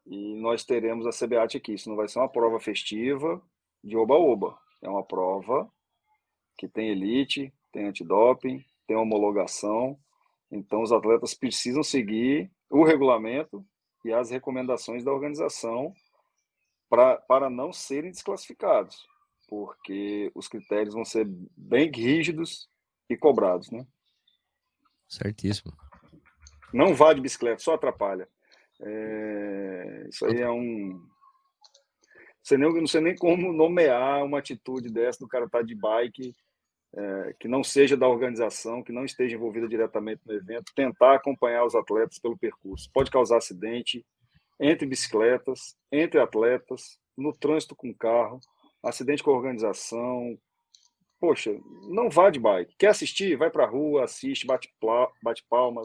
E nós teremos a CBAT aqui. Isso não vai ser uma prova festiva de oba-oba. É uma prova que tem elite, tem antidoping, tem homologação. Então, os atletas precisam seguir o regulamento e as recomendações da organização pra, para não serem desclassificados, porque os critérios vão ser bem rígidos e cobrados, né? Certíssimo. Não vá de bicicleta, só atrapalha. É, isso aí é um. Você nem, não sei nem como nomear uma atitude dessa do cara estar tá de bike, é, que não seja da organização, que não esteja envolvida diretamente no evento, tentar acompanhar os atletas pelo percurso. Pode causar acidente entre bicicletas, entre atletas, no trânsito com carro, acidente com organização, poxa, não vá de bike. Quer assistir? Vai para a rua, assiste, bate, bate palma,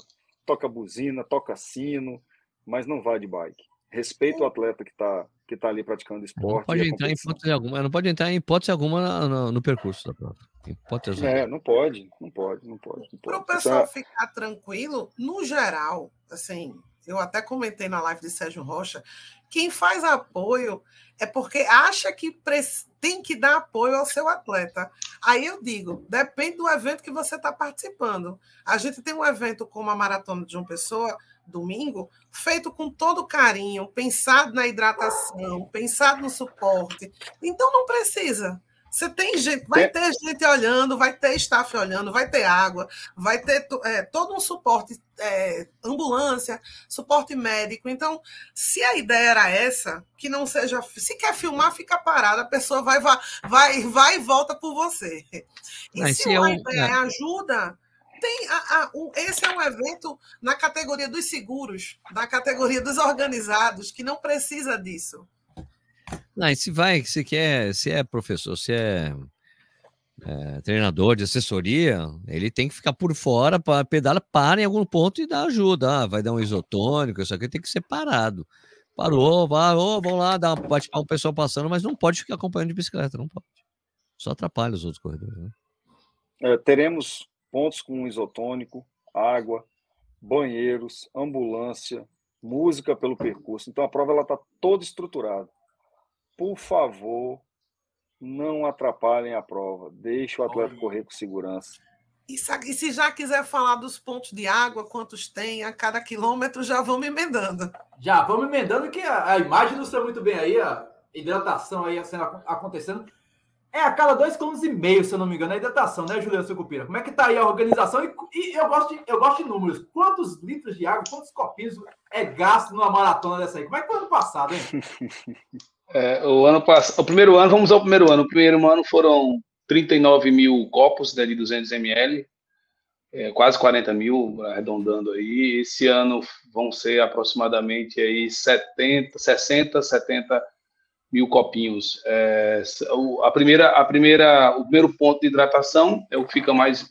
toca buzina, toca sino, mas não vá de bike. Respeita o atleta que está que tá ali praticando esporte. Não pode entrar em hipótese alguma, não pode entrar em hipótese alguma no, no percurso da prova. Hipótese é, não pode, não pode, não pode. Para o pessoal então, ficar tranquilo, no geral, assim, eu até comentei na live de Sérgio Rocha, quem faz apoio é porque acha que tem que dar apoio ao seu atleta. Aí eu digo, depende do evento que você está participando. A gente tem um evento como a Maratona de uma Pessoa, domingo, feito com todo carinho, pensado na hidratação, pensado no suporte. Então não precisa. Você tem gente, vai ter gente olhando, vai ter staff olhando, vai ter água, vai ter é, todo um suporte, é, ambulância, suporte médico. Então, se a ideia era essa, que não seja. Se quer filmar, fica parado, a pessoa vai, vai, vai, vai e volta por você. E Mas se a ideia é ajuda, tem a, a, um, esse é um evento na categoria dos seguros, na categoria dos organizados, que não precisa disso. Não, e se vai, se quer, se é professor, se é, é, treinador de assessoria, ele tem que ficar por fora para pedala, para em algum ponto e dar ajuda. Ah, vai dar um isotônico, isso aqui tem que ser parado. Parou, vai, oh, vamos lá, dá para o pessoal passando, mas não pode ficar acompanhando de bicicleta, não pode. Só atrapalha os outros corredores. Né? É, teremos pontos com isotônico, água, banheiros, ambulância, música pelo percurso. Então a prova ela está toda estruturada por favor, não atrapalhem a prova. Deixe o atleta Olha. correr com segurança. E se já quiser falar dos pontos de água, quantos tem a cada quilômetro, já vamos emendando. Já vamos emendando, que a, a imagem ilustra muito bem aí, a hidratação aí acontecendo. É a cada dois quilômetros e meio, se eu não me engano, a hidratação, né, Juliana Sucupira? Como é que tá aí a organização? E, e, eu, gosto de, eu gosto de números. Quantos litros de água, quantos copinhos é gasto numa maratona dessa aí? Como é que foi ano passado, hein? É, o ano passado, o primeiro ano, vamos ao primeiro ano. O primeiro ano foram 39 mil copos né, de 200 ml. é, quase 40 mil, arredondando aí. Esse ano vão ser aproximadamente aí 70, 60, 70 mil copinhos. É, a primeira, a primeira, o primeiro ponto de hidratação é o que fica mais,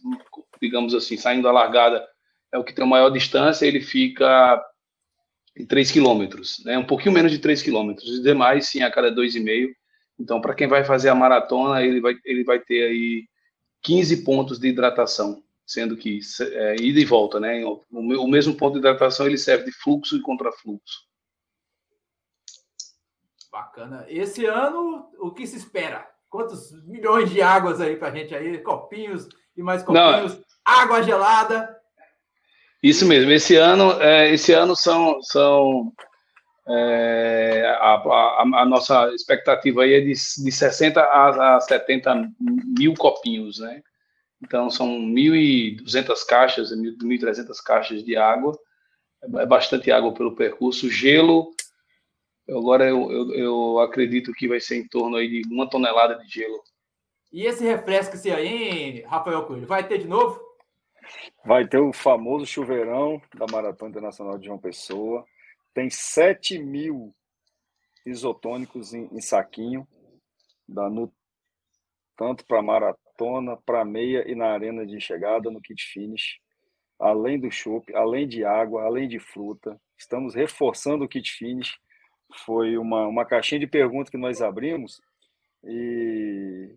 digamos assim, saindo da largada, é o que tem a maior distância, ele fica em 3 quilômetros, né? um pouquinho menos de 3 quilômetros. Os demais, sim, a cada 2,5. Então, para quem vai fazer a maratona, ele vai, ele vai ter aí 15 pontos de hidratação, sendo que é, ida e volta, né? O, o mesmo ponto de hidratação ele serve de fluxo e contrafluxo. Bacana. Esse ano, o que se espera? Quantos milhões de águas aí para a gente aí? Copinhos e mais copinhos. Não. Água gelada. Isso mesmo. Esse ano, é, esse ano são, são é, a, a, a, nossa expectativa aí é de, de 60 a, a 70 mil copinhos, né? Então são 1.200 caixas, 1.300 caixas de água. É bastante água pelo percurso. Gelo Agora eu, eu, eu, acredito que vai ser em torno aí de uma tonelada de gelo. E esse refresco-se aí, Rafael Coelho, vai ter de novo? Vai ter o famoso chuveirão da Maratona Internacional de João Pessoa. Tem 7 mil isotônicos em, em saquinho, da, no, tanto para maratona, para meia e na arena de chegada, no kit finish. Além do chopp, além de água, além de fruta. Estamos reforçando o kit finish foi uma, uma caixinha de perguntas que nós abrimos e,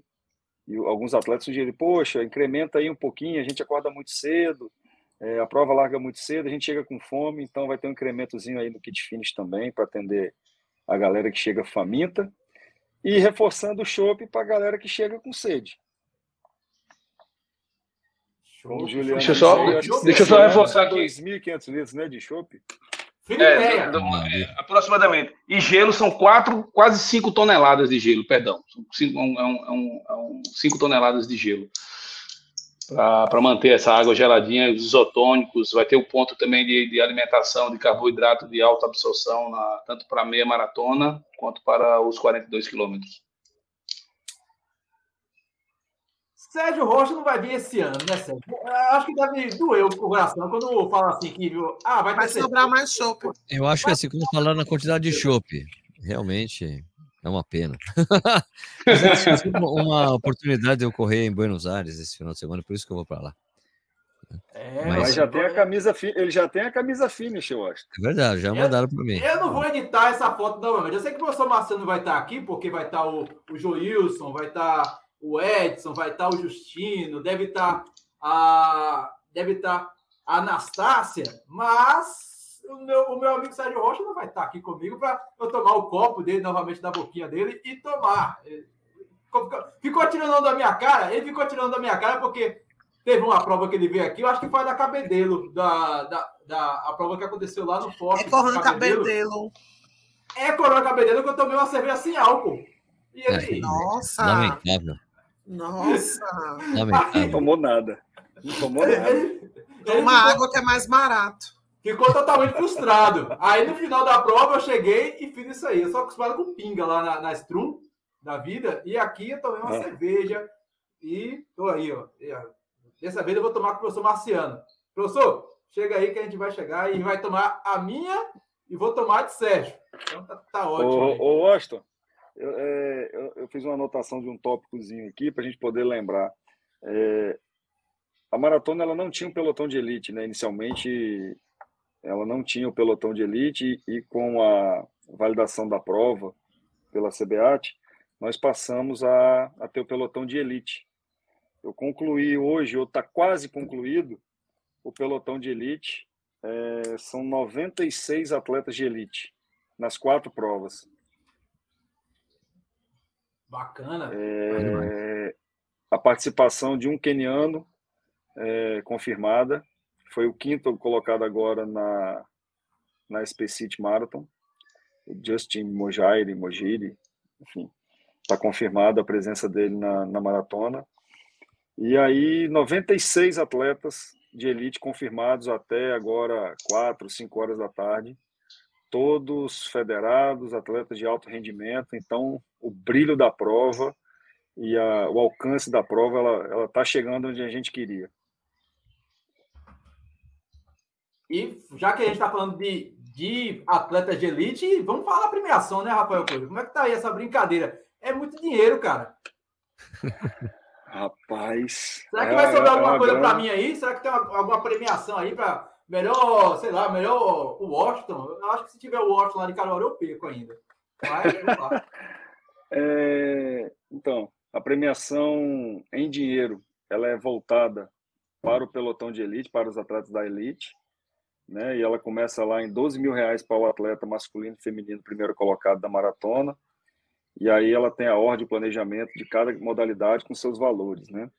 e alguns atletas sugeriram, poxa, incrementa aí um pouquinho, a gente acorda muito cedo, é, a prova larga muito cedo, a gente chega com fome, então vai ter um incrementozinho aí no kit finish também para atender a galera que chega faminta e reforçando o chopp para a galera que chega com sede. Como Juliano deixa eu só, deixa eu só reforçar aqui. 2.500 litros né, de chopp. É, do, do, é, aproximadamente. E gelo são quatro, quase 5 toneladas de gelo, perdão. São 5 é um, é um, é um, cinco toneladas de gelo. Para manter essa água geladinha, os isotônicos, vai ter o ponto também de, de alimentação de carboidrato de alta absorção, na, tanto para meia maratona quanto para os 42 quilômetros. Sérgio Rocha não vai vir esse ano, né, Sérgio? Acho que deve doer o coração quando fala assim que ah, vai, vai sobrar mais chope. Eu acho que assim, como falando na quantidade de chope, realmente é uma pena. Mas uma oportunidade de eu correr em Buenos Aires esse final de semana, por isso que eu vou para lá. É, mas, mas já tem a camisa ele já tem a camisa finish, eu acho. É verdade, já mandaram para mim. Eu não vou editar essa foto novamente. Eu sei que o professor Marcelo vai estar aqui, porque vai estar o, o Joilson, vai estar o Edson, vai estar o Justino, deve estar a, deve estar a Anastácia, mas o meu, o meu amigo Sérgio Rocha não vai estar aqui comigo para eu tomar o copo dele novamente da boquinha dele e tomar. Ficou tirando da minha cara, ele ficou tirando da minha cara porque teve uma prova que ele veio aqui, eu acho que foi da Cabedelo, da, da, da a prova que aconteceu lá no Forte. É Corona Cabedelo. É Corona Cabedelo que eu tomei uma cerveja sem álcool. E ele, é, Nossa! Lamentável. Nossa! Não tomou nada. Não tomou nada. Toma água que é mais barato. Ficou totalmente frustrado. Aí no final da prova eu cheguei e fiz isso aí. Eu sou acostumado com pinga lá na, na Strum da vida. E aqui eu tomei uma é. cerveja e tô aí, ó. Dessa vez eu vou tomar com o professor Marciano. Professor, chega aí que a gente vai chegar e vai tomar a minha e vou tomar de Sérgio. Então tá, tá ótimo. Ô, ô Austin, eu, é, eu, eu, fiz uma anotação de um tópicozinho aqui para a gente poder lembrar. É, a maratona ela não tinha um pelotão de elite, né? Inicialmente, ela não tinha o pelotão de elite e, e com a validação da prova pela CBAT, nós passamos a, a ter o pelotão de elite. Eu concluí hoje, ou está quase concluído, o pelotão de elite. É, são 96 atletas de elite nas quatro provas. Bacana. É, a participação de um queniano é, confirmada. Foi o quinto colocado agora na, na SP City Marathon. O Justin Mojairi, Mojiri, enfim, está confirmada a presença dele na, na maratona. E aí, 96 atletas de elite confirmados até agora, 4, 5 horas da tarde todos federados, atletas de alto rendimento, então o brilho da prova e a, o alcance da prova ela está chegando onde a gente queria. E já que a gente está falando de, de atletas de elite, vamos falar da premiação, né, Rafael Coelho? Como é que tá aí essa brincadeira? É muito dinheiro, cara. Rapaz. Será que vai é, sobrar é alguma coisa para mim aí? Será que tem uma, alguma premiação aí para melhor, sei lá, melhor o Washington? Eu acho que se tiver o Washington lá de Caruaru, eu perco ainda. Mas, é, então, a premiação em dinheiro, ela é voltada para o pelotão de elite, para os atletas da elite, né? E ela começa lá em 12 mil reais para o atleta masculino e feminino primeiro colocado da maratona, e aí ela tem a ordem de planejamento de cada modalidade com seus valores, né?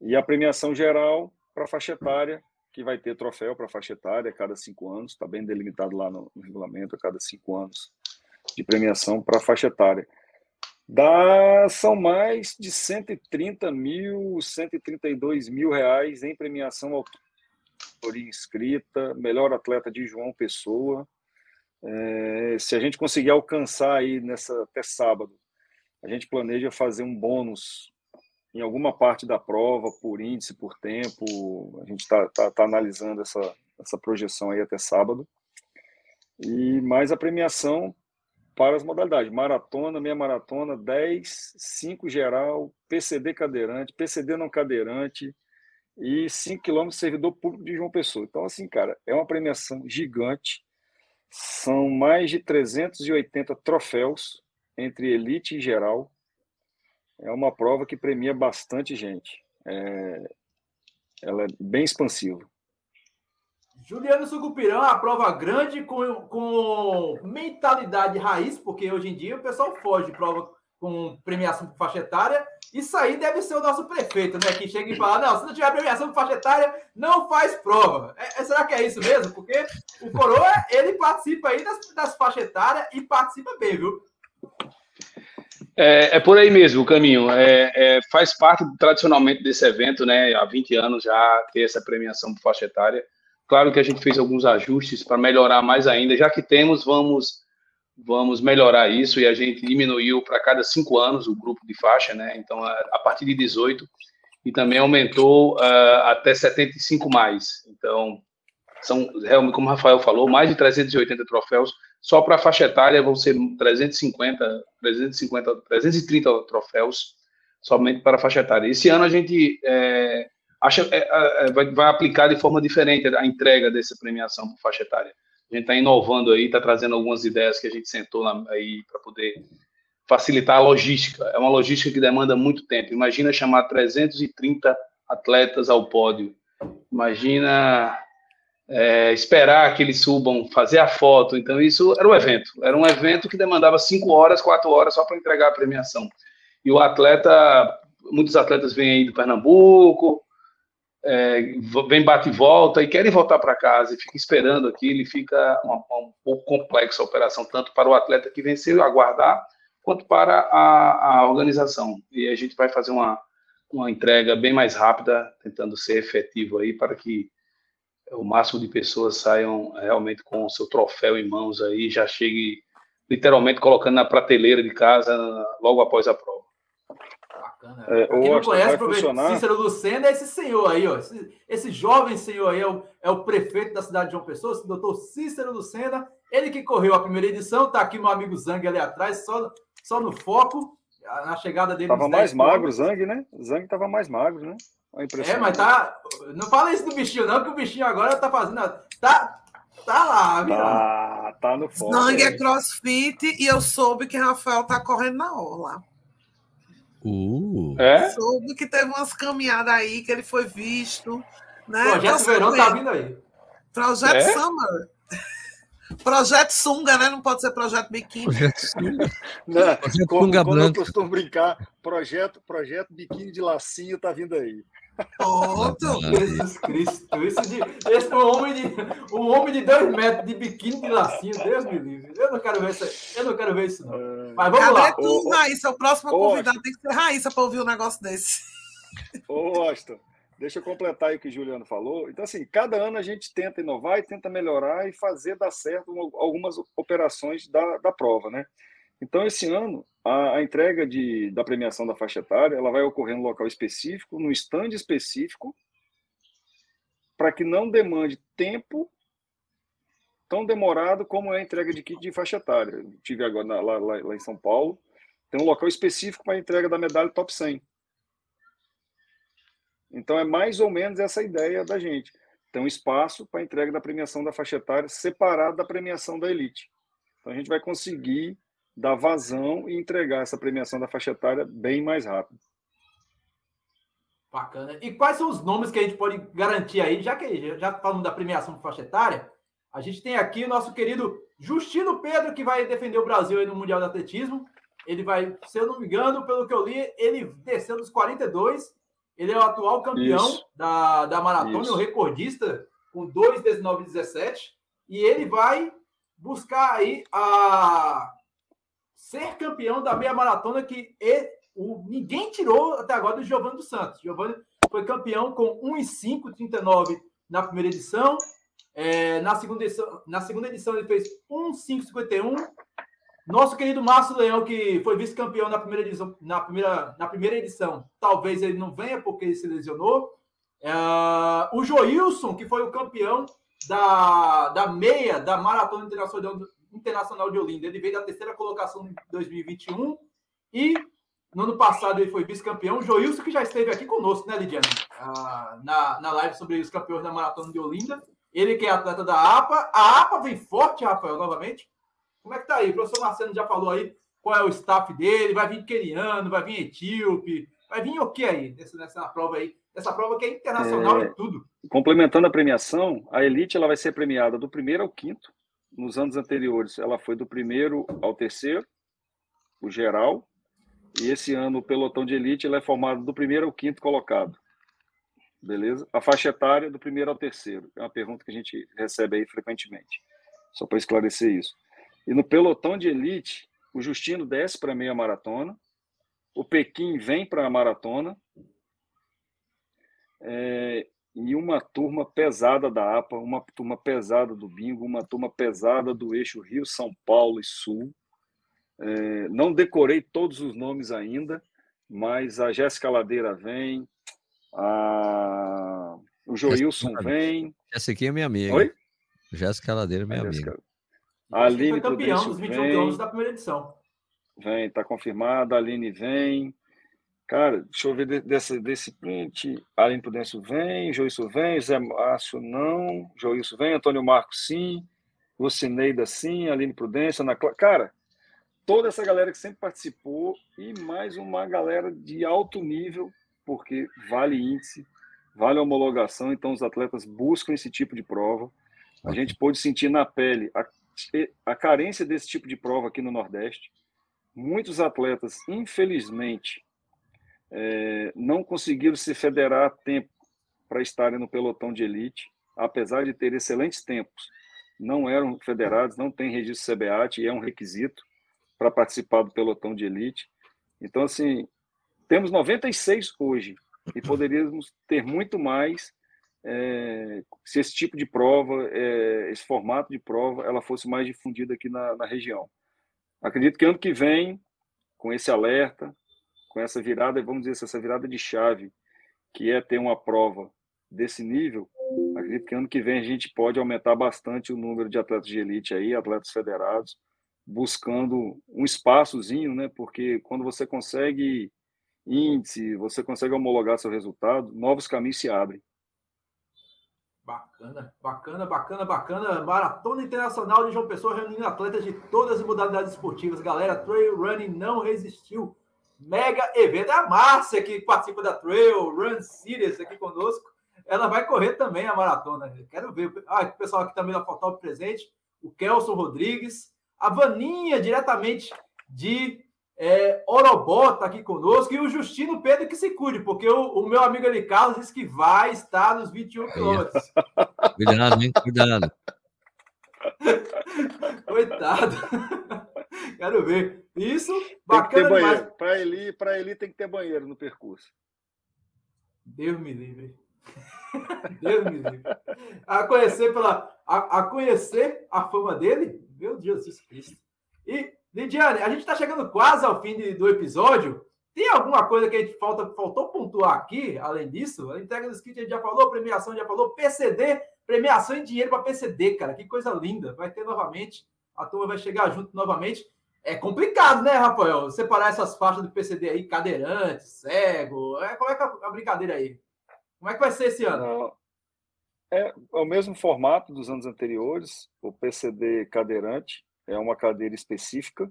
E a premiação geral para a faixa etária, que vai ter troféu para faixa etária a cada cinco anos, está bem delimitado lá no, no, regulamento, a cada cinco anos de premiação para faixa etária. Dá, são mais de 130 mil, 132 mil reais em premiação autoria inscrita, melhor atleta de João Pessoa, é, se a gente conseguir alcançar aí nessa até sábado, a gente planeja fazer um bônus em alguma parte da prova, por índice, por tempo. A gente está tá, tá analisando essa, essa projeção aí até sábado. E mais a premiação para as modalidades: maratona, meia maratona, 10, 5 geral, PCD cadeirante, PCD não cadeirante e 5 quilômetros servidor público de João Pessoa. Então, assim, cara, é uma premiação gigante são mais de 380 troféus entre elite e geral. É uma prova que premia bastante gente. É... Ela é bem expansiva. Juliano Sucupirão, a prova grande com, com mentalidade raiz, porque hoje em dia o pessoal foge de prova com premiação por faixa etária isso aí deve ser o nosso prefeito, né? Que chega e fala: não, se não tiver premiação de faixa etária, não faz prova. É, é, será que é isso mesmo? Porque o Coroa, ele participa aí das, das faixas etárias e participa bem, viu? É, é por aí mesmo o caminho. É, é, faz parte tradicionalmente desse evento, né? Há 20 anos já ter essa premiação por faixa etária. Claro que a gente fez alguns ajustes para melhorar mais ainda. Já que temos, vamos vamos melhorar isso e a gente diminuiu para cada cinco anos o grupo de faixa, né? Então, a, a partir de 18 e também aumentou uh, até 75 mais. Então, são como o Rafael falou, mais de 380 troféus. Só para a faixa etária vão ser 350, 350, 330 troféus somente para a faixa etária. Esse ano a gente é, acha, é, é, vai, vai aplicar de forma diferente a entrega dessa premiação para faixa etária. A gente está inovando aí, está trazendo algumas ideias que a gente sentou na, aí para poder facilitar a logística. É uma logística que demanda muito tempo. Imagina chamar 330 atletas ao pódio. Imagina é, esperar que eles subam, fazer a foto. Então, isso era um evento. Era um evento que demandava cinco horas, quatro horas só para entregar a premiação. E o atleta, muitos atletas vêm aí do Pernambuco, é, vem bate e volta e querem voltar para casa e fica esperando aqui, ele fica um, um, pouco complexa a operação, tanto para o atleta que venceu aguardar, quanto para a, a organização. E a gente vai fazer uma, uma entrega bem mais rápida, tentando ser efetivo aí para que o máximo de pessoas saiam realmente com o seu troféu em mãos aí, já chegue literalmente colocando na prateleira de casa logo após a prova. Bacana. É, Quem não conhece, funcionar... Cícero Lucena é esse senhor aí, ó. Esse, esse, jovem senhor aí é o, é o prefeito da cidade de João Pessoa, o doutor Cícero Lucena. Ele que correu a primeira edição, tá aqui meu amigo Zang ali atrás, só, só no foco, na chegada dele. Tava mais magro o Zang, né? O Zang tava mais magro, né? É, mas tá. Não fala isso do bichinho, não, que o bichinho agora tá fazendo. Tá, tá lá, viu? Tá, tá no foco. Zang é crossfit e eu soube que Rafael tá correndo na orla. Uh. É? Soube que teve umas caminhadas aí, que ele foi visto. Né? Projeto então, Verão tá vindo aí. Projeto é? Summer. Projeto Sunga, né? Não pode ser Projeto Biquíni. Projeto Sunga. Não, projeto como, Sunga como eu costumo brincar, projeto, projeto Biquíni de Lacinho tá vindo aí. Pronto! Jesus Cristo! Isso de, esse, um, homem de, um homem de dois metros de biquíni de lacinho, Deus me livre. Eu não quero ver isso, eu não quero ver isso, não. É. Mas vamos Cadê lá. tu, Raíssa? O próximo convidado tem que ser Raíssa para ouvir um negócio desse. Ô, Austin, deixa eu completar aí o que o Juliano falou. Então, assim, cada ano a gente tenta inovar e tenta melhorar e fazer dar certo algumas operações da, da prova, né? Então, esse ano, a, a, entrega de, da premiação da faixa etária ela vai ocorrer no local específico, no stand específico, para que não demande tempo tão demorado como é a entrega de kit de faixa etária. Eu tive agora lá, lá, lá, em São Paulo, tem um local específico para a entrega da medalha top 100. Então é mais ou menos essa ideia da gente. Tem um espaço para a entrega da premiação da faixa etária separado da premiação da elite. Então a gente vai conseguir dar vazão e entregar essa premiação da faixa etária bem mais rápido. Bacana. E quais são os nomes que a gente pode garantir aí, já que já falamos da premiação de faixa etária, a gente tem aqui o nosso querido Justino Pedro, que vai defender o Brasil no Mundial de Atletismo. Ele vai, se eu não me engano, pelo que eu li, ele desceu dos 42. Ele é o atual campeão da, da maratona, Isso. o recordista, com 2,19,17. E ele vai buscar aí a ser campeão da meia maratona que o, ninguém tirou até agora do Giovanni dos Santos. Giovanni foi campeão com 1,539 na primeira edição. É, na, segunda edição, na segunda edição ele fez 1,551. Nosso querido Márcio Leão, que foi vice-campeão na primeira edição, na primeira, na primeira edição, talvez ele não venha porque ele se lesionou. É, o Joilson, que foi o campeão da, da meia da Maratona Internacional, Internacional de Olinda. Ele veio da terceira colocação em 2021 e no ano passado ele foi vice-campeão. Joilson, que já esteve aqui conosco, né, Lidiane? Ah, na, na live sobre os campeões da Maratona de Olinda. Ele que é atleta da APA. A APA vem forte, Rafael, novamente. Como é que tá aí? O professor Marcelo já falou aí qual é o staff dele. Vai vir queniano, vai vir etíope. Vai vir o que aí nessa, nessa prova aí? Essa prova que é internacional é, e tudo. Complementando a premiação, a elite ela vai ser premiada do primeiro ao quinto. Nos anos anteriores, ela foi do primeiro ao terceiro, o geral. E esse ano, o pelotão de elite ele é formado do primeiro ao quinto colocado. Beleza? A faixa etária do primeiro ao terceiro. É uma pergunta que a gente recebe aí frequentemente. Só para esclarecer isso. E no pelotão de elite, o Justino desce para meia maratona, o Pequim vem para a maratona, é, e uma turma pesada da APA, uma turma pesada do Bingo, uma turma pesada do eixo Rio, São Paulo e Sul. É, não decorei todos os nomes ainda, mas a Jéssica Ladeira vem, a... o Joilson vem. Essa aqui é minha amiga. Oi? Jéssica Ladeira é minha amiga. A Aline foi campeão dos 21 quilômetros da primeira edição. Vem, está confirmada. A Aline vem. Cara, deixa eu ver desse, desse print. Aline Prudêncio vem, Joilson vem, Zé Márcio não, Joilson vem, Antônio Marcos sim, Lucineida sim, Aline Prudência, Ana Clara. Cara, toda essa galera que sempre participou e mais uma galera de alto nível, porque vale índice, vale homologação, então os atletas buscam esse tipo de prova. A gente pôde sentir na pele a, a carência desse tipo de prova aqui no Nordeste. Muitos atletas, infelizmente, é, não conseguiram se federar a tempo para estarem no pelotão de elite, apesar de ter excelentes tempos. Não eram federados, não tem registro CBAT e é um requisito para participar do pelotão de elite. Então, assim, temos 96 hoje e poderíamos ter muito mais é, se esse tipo de prova, é, esse formato de prova, ela fosse mais difundida aqui na, na região. Acredito que ano que vem, com esse alerta, com essa virada, vamos dizer, essa virada de chave, que é ter uma prova desse nível, acredito que ano que vem a gente pode aumentar bastante o número de atletas de elite aí, atletas federados, buscando um espaçozinho, né? Porque quando você consegue índice, você consegue homologar seu resultado, novos caminhos se abrem. Bacana, bacana, bacana, bacana. Maratona Internacional de João Pessoa reunindo atletas de todas as modalidades esportivas. Galera, trail running não resistiu mega evento. É a Márcia, que participa da Trail Run Series aqui conosco. Ela vai correr também a maratona. Quero ver. Ah, o pessoal aqui também da Fotop presente. O Kelson Rodrigues. A Vaninha, diretamente de é, Orobó, está aqui conosco. E o Justino Pedro que se cuide, porque o, o meu amigo ali, Carlos, disse que vai estar nos 21 quilômetros. Cuidado, hein? Cuidado. Coitado. Quero ver. Isso, bacana demais. Para ele, para ele tem que ter banheiro no percurso. Deus me livre. Deus me livre. A conhecer pela a, a, conhecer a fama dele, meu Deus Jesus Cristo. E Lidiane, a gente está chegando quase ao fim de, do episódio. Tem alguma coisa que a gente falta, faltou pontuar aqui, além disso? A entrega dos kits a gente já falou, premiação já falou, PCD premiação em dinheiro para PCD, cara. Que coisa linda. Vai ter novamente. A turma vai chegar junto novamente. É complicado, né, Rafael? Separar essas faixas do PCD aí, cadeirante, cego. É, como é que é a brincadeira aí? Como é que vai ser esse ano? É, é o mesmo formato dos anos anteriores. O PCD cadeirante é uma cadeira específica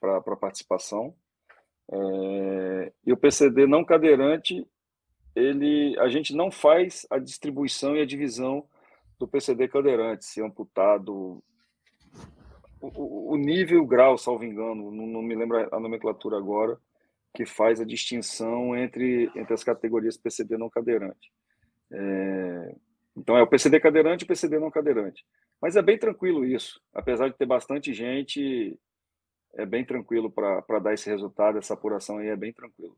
para participação. É, e o PCD não cadeirante, ele, a gente não faz a distribuição e a divisão do PCD cadeirante, se amputado, o, o nível o grau, salvo engano, não, não, me lembro a nomenclatura agora, que faz a distinção entre, entre as categorias PCD não cadeirante. É, então é o PCD cadeirante e o PCD não cadeirante. Mas é bem tranquilo isso, apesar de ter bastante gente é bem tranquilo para dar esse resultado, essa apuração aí é bem tranquilo.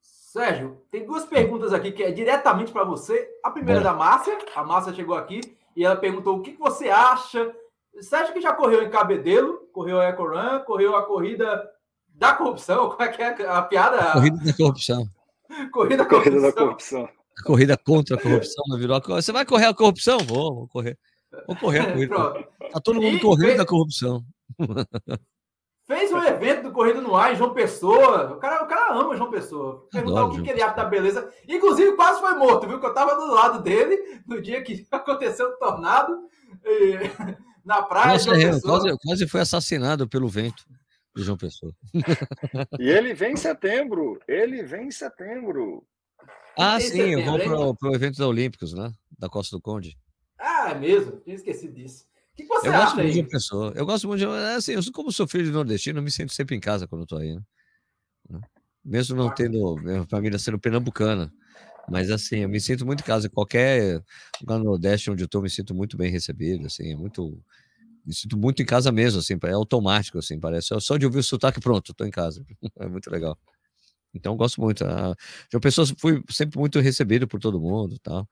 Sérgio, tem duas perguntas aqui que é diretamente para você. A primeira é da Márcia, a Márcia chegou aqui e ela perguntou o que você acha. Sérgio que já correu em Cabedelo, correu a Ecoran, correu a corrida da corrupção, como é que é a piada? Corrida da corrupção. corrida, da corrupção. corrida da corrupção. A corrida contra a corrupção, virou. Você vai correr a corrupção? Vou, vou correr. Vou correr a corrida. Tá todo mundo e correndo fez... da corrupção. Fez um evento do Corrida no Ar em João Pessoa. O cara, o cara ama João Pessoa. Perguntar o que, que ele acha da beleza. Inclusive, quase foi morto, viu? Que eu tava do lado dele no dia que aconteceu o tornado e... na praia. Nossa, é, quase, quase foi assassinado pelo vento de João Pessoa. E ele vem em setembro. Ele vem em setembro. Ah, sim, setembro, eu vou para o evento da Olímpicos, né? Da Costa do Conde. Ah, é mesmo. Tinha esquecido disso que, que você eu acha gosto muito de pessoa. Eu gosto muito de. Assim, eu, como sou filho de nordestino, eu me sinto sempre em casa quando estou aí. Né? né? Mesmo não tendo minha família sendo pernambucana. Mas assim, eu me sinto muito em casa. Qualquer lugar no Nordeste onde eu estou, me sinto muito bem recebido. Assim, é muito. Me sinto muito em casa mesmo, assim, é automático, assim, parece. Só de ouvir o sotaque, pronto, estou em casa. É muito legal. Então, gosto muito. A João Pessoa fui sempre muito recebido por todo mundo, tal.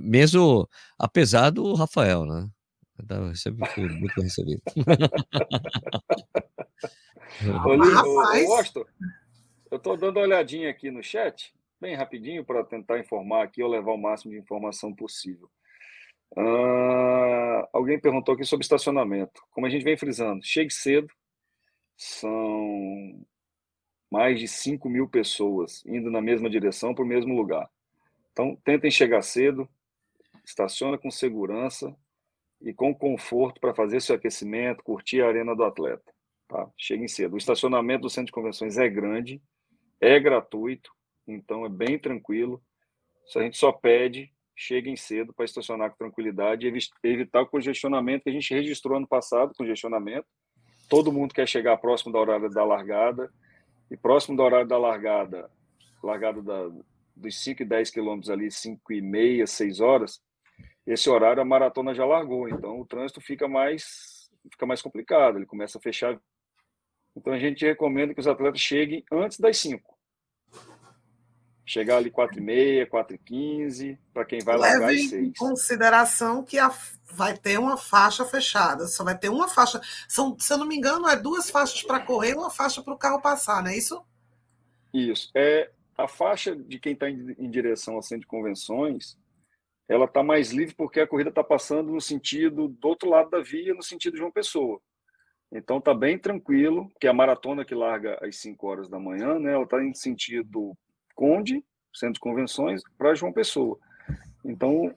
Mesmo apesar do Rafael, né? Eu sempre fui muito recebido. Ô, Austin, eu estou dando uma olhadinha aqui no chat, bem rapidinho, para tentar informar aqui ou levar o máximo de informação possível. Uh, alguém perguntou aqui sobre estacionamento. Como a gente vem frisando, chegue cedo, são mais de 5 mil pessoas indo na mesma direção para o mesmo lugar. Então, tentem chegar cedo, estaciona com segurança, e com conforto para fazer seu aquecimento, curtir a arena do atleta. Tá? Cheguem cedo. O estacionamento do centro de convenções é grande, é gratuito, então é bem tranquilo. A gente só pede, cheguem cedo para estacionar com tranquilidade e evitar o congestionamento que a gente registrou ano passado, congestionamento. Todo mundo quer chegar próximo da hora da largada, e próximo da hora da largada, largada da, dos 5 e 10 quilômetros ali, 5 e meia, 6 horas, esse horário a maratona já largou, então o trânsito fica mais fica mais complicado, ele começa a fechar. Então a gente recomenda que os atletas cheguem antes das 5. Chegar ali 4 e meia, 4 e 15, para quem vai Leve largar às 6. em consideração que a, vai ter uma faixa fechada, só vai ter uma faixa. São, se eu não me engano, é duas faixas para correr e uma faixa para o carro passar, não é isso? Isso. É, a faixa de quem está em, em direção ao centro de convenções, ela está mais livre porque a corrida está passando no sentido do outro lado da via, no sentido de João Pessoa. Então está bem tranquilo, que a maratona que larga às 5 horas da manhã, né, ela está em sentido Conde, Centro de Convenções, para João Pessoa. Então,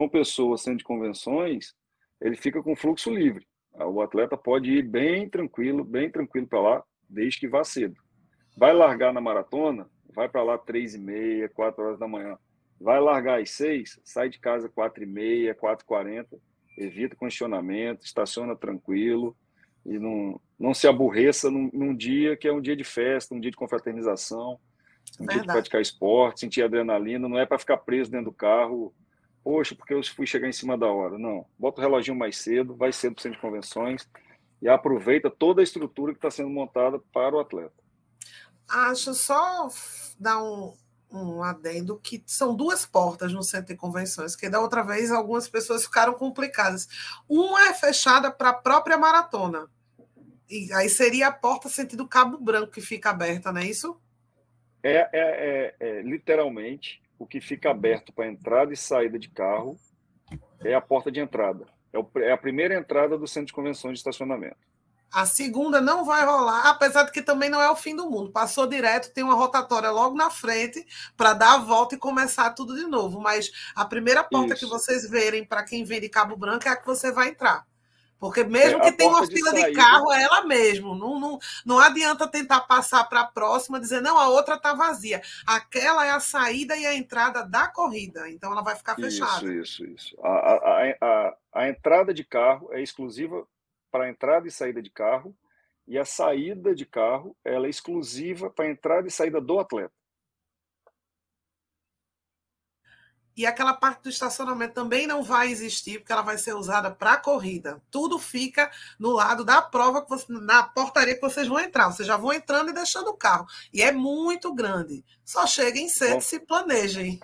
João Pessoa, Centro de Convenções, ele fica com fluxo livre. O atleta pode ir bem tranquilo, bem tranquilo para lá, desde que vá cedo. Vai largar na maratona, vai para lá três e meia, quatro horas da manhã Vai largar às seis, sai de casa quatro e meia, quatro e quarenta, evita congestionamento, estaciona tranquilo e não, não se aborreça num, num, dia que é um dia de festa, um dia de confraternização, dia de praticar esporte, sentir adrenalina, não é para ficar preso dentro do carro, poxa, porque eu fui chegar em cima da hora. Não, bota o reloginho mais cedo, vai cedo para o centro de convenções e aproveita toda a estrutura que está sendo montada para o atleta. Acho só dar um, um adendo que são duas portas no centro de convenções, que da outra vez algumas pessoas ficaram complicadas. Uma é fechada para a própria maratona. E aí seria a porta sentido Cabo Branco que fica aberta, não é isso? É, é, é, é literalmente o que fica aberto para entrada e saída de carro é a porta de entrada. É, é a primeira entrada do centro de convenções de estacionamento. A segunda não vai rolar, apesar de que também não é o fim do mundo. Passou direto, tem uma rotatória logo na frente para dar a volta e começar tudo de novo. Mas a primeira porta Isso. que vocês verem para quem vem de Cabo Branco é a que você vai entrar. Porque mesmo é, que tenha uma fila de, de, carro, é ela mesmo. Não, não, não adianta tentar passar para a próxima dizer, não, a outra está vazia. Aquela é a saída e a entrada da corrida. Então ela vai ficar fechada. Isso, isso, isso. A, a, a, a entrada de carro é exclusiva para entrada e saída de carro. E a saída de carro ela é exclusiva para entrada e saída do atleta. E aquela parte do estacionamento também não vai existir, porque ela vai ser usada para corrida. Tudo fica no lado da prova, que você, na portaria que vocês vão entrar. Vocês já vão entrando e deixando o carro. E é muito grande. Só cheguem cedo, se planejem.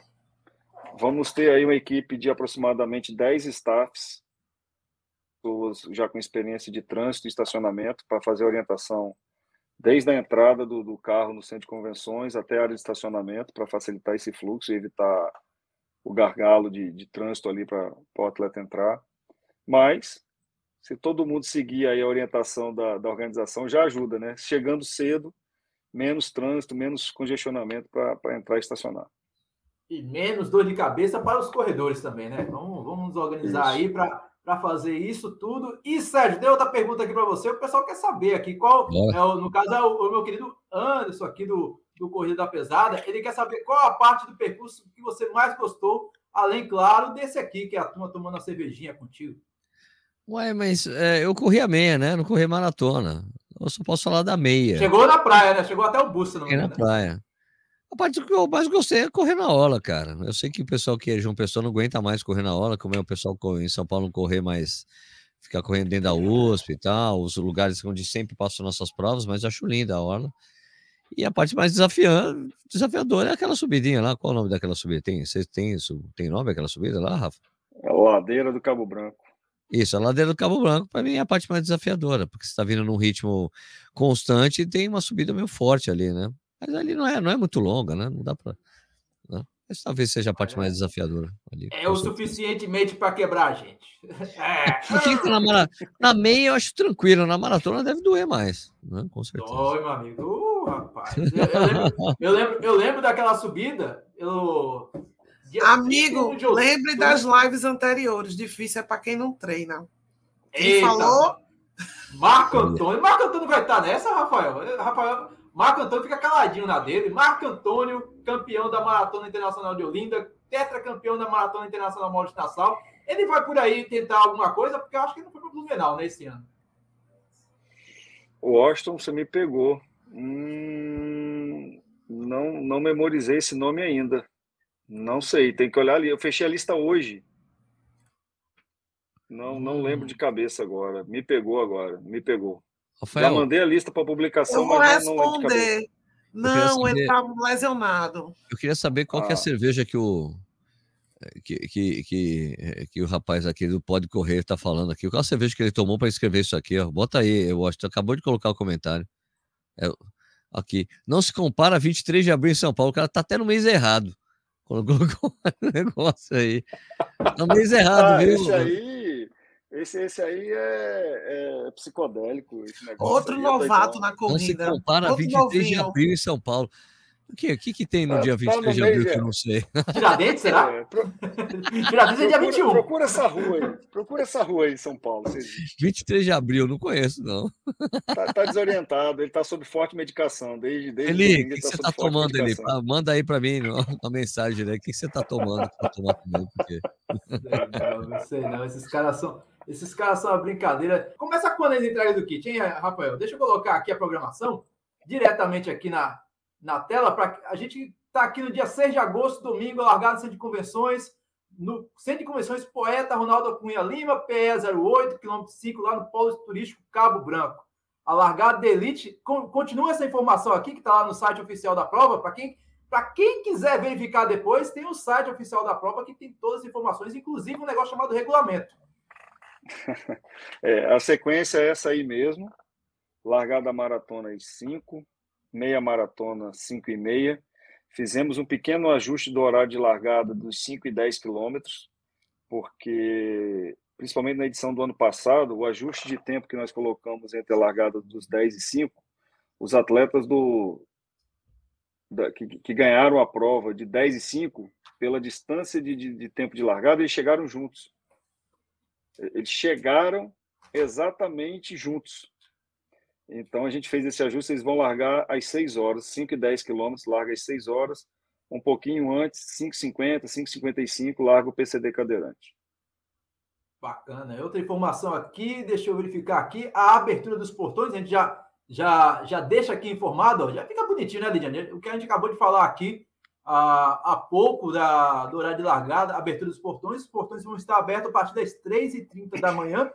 Vamos ter aí uma equipe de aproximadamente 10 staffs, já com experiência de trânsito e estacionamento, para fazer orientação desde a entrada do, do carro no centro de convenções até a área de estacionamento, para facilitar esse fluxo e evitar o gargalo de, de trânsito ali para o atleta entrar. Mas, se todo mundo seguir aí a orientação da, da organização, já ajuda, né? Chegando cedo, menos trânsito, menos congestionamento para entrar e estacionar. E menos dor de cabeça para os corredores também, né? Vamos, vamos nos organizar isso. aí para fazer isso tudo. E, Sérgio, tem outra pergunta aqui para você. O pessoal quer saber aqui qual, é, o, no caso, é o, o meu querido Anderson aqui do, do Corrida da Pesada, ele quer saber qual a parte do percurso que você mais gostou, além, claro, desse aqui, que é a turma tomando a cervejinha contigo. Ué, mas é, eu corri a meia, né? Não corri maratona. Eu só posso falar da meia. Chegou na praia, né? Chegou até o bus, não na praia. A parte que eu mais gostei é correr na ola, cara. Eu sei que o pessoal que é João Pessoa não aguenta mais correr na ola, como é o pessoal em São Paulo não correr mais, ficar correndo dentro da USP e tal, os lugares onde sempre passam nossas provas, mas acho linda a orla. E a parte mais desafiante, desafiadora é aquela subidinha lá. Qual o nome daquela subida? Tem, você tem? Tem nome aquela subida lá, Rafa? É a ladeira do Cabo Branco. Isso, a ladeira do Cabo Branco, para mim, é a parte mais desafiadora, porque você está vindo num ritmo constante e tem uma subida meio forte ali, né? Mas ali não é, não é muito longa, né? Não dá para. Né? Mas talvez seja a parte mais desafiadora. Ali, é o suficientemente para quebrar a gente. É. Na, na meia eu acho tranquilo, na maratona deve doer mais, né? com certeza. Oi, meu amigo rapaz. Eu, eu, lembro, eu, lembro, eu lembro daquela subida. Eu... Amigo, lembre das lives anteriores. Difícil é para quem não treina. Quem Eita, falou? Marco Antônio. Marco Antônio vai estar nessa, Rafael? Rafael. Marco Antônio fica caladinho na dele. Marco Antônio, campeão da Maratona Internacional de Olinda, tetracampeão da Maratona Internacional Maurício Nassau. Ele vai por aí tentar alguma coisa, porque eu acho que ele não foi para o Blumenau nesse ano. O Austin, você me pegou. Hum, não, não memorizei esse nome ainda. Não sei, tem que olhar ali. Eu fechei a lista hoje. Não, não lembro de cabeça agora. Me pegou agora, me pegou. Rafael, Já mandei a lista para publicação, eu vou mas não, não responder. Não, ele está lesionado. Eu queria saber qual ah. é a ah. cerveja que o que, que, que, que, o rapaz aqui do Pode Correr está falando aqui. Qual a cerveja que ele tomou para escrever isso aqui? Ó? Bota aí, eu acho. Acabou de colocar o comentário. É, aqui. Não se compara a 23 de abril em São Paulo. O cara tá até no mês errado. Colocou o negócio aí. Tá no mês errado, ah, viu? Esse aí, esse, esse aí é, é psicodélico. Outro é novato na corrida. Não se compara a 23 novinho. de abril em São Paulo. O que, que, que tem no ah, dia 23 tá de abril que eu não sei? Tiradentes, será? É, pro... Tiradentes é dia 21. Procura essa rua aí. Procura essa rua aí em São Paulo. 23 de abril, não conheço, não. Tá, tá desorientado, ele tá sob forte medicação. Desde, desde Eli, o que, que você tá, tá tomando, Eli? Manda aí para mim uma mensagem, né? O que você tá tomando? Tá tomando comigo, porque... não, não sei não. Esses caras são. Esses caras são uma brincadeira. Começa quando eles entrarem do kit, hein, Rafael? Deixa eu colocar aqui a programação diretamente aqui na, na tela. Pra, a gente está aqui no dia 6 de agosto, domingo, largado no Centro de Convenções. No Centro de Convenções Poeta Ronaldo Cunha Lima, PE 08, quilômetro 5, lá no Polo Turístico Cabo Branco. A largada de elite. Continua essa informação aqui, que está lá no site oficial da prova. Para quem, quem quiser verificar depois, tem o site oficial da prova que tem todas as informações, inclusive um negócio chamado regulamento. É, a sequência é essa aí mesmo. Largada maratona às 5, meia maratona 5 e meia. Fizemos um pequeno ajuste do horário de largada dos 5 e 10 quilômetros porque, principalmente na edição do ano passado, o ajuste de tempo que nós colocamos entre a largada dos 10 e 5, os atletas do, da, que, que, ganharam a prova de 10 e 5, pela distância de, de, de tempo de largada, eles chegaram juntos. Eles chegaram exatamente juntos. Então a gente fez esse ajuste, eles vão largar às 6 horas, 5 e 10 quilômetros, larga às 6 horas, um pouquinho antes, 5,50, 5,55, larga o PCD cadeirante. Bacana. Outra informação aqui, deixa eu verificar aqui, a abertura dos portões, a gente já, já, já deixa aqui informado, ó, já fica bonitinho, né, Lidiane? O que a gente acabou de falar aqui há, há pouco da, do horário de largada, abertura dos portões, os portões vão estar abertos a partir das 3h30 da manhã,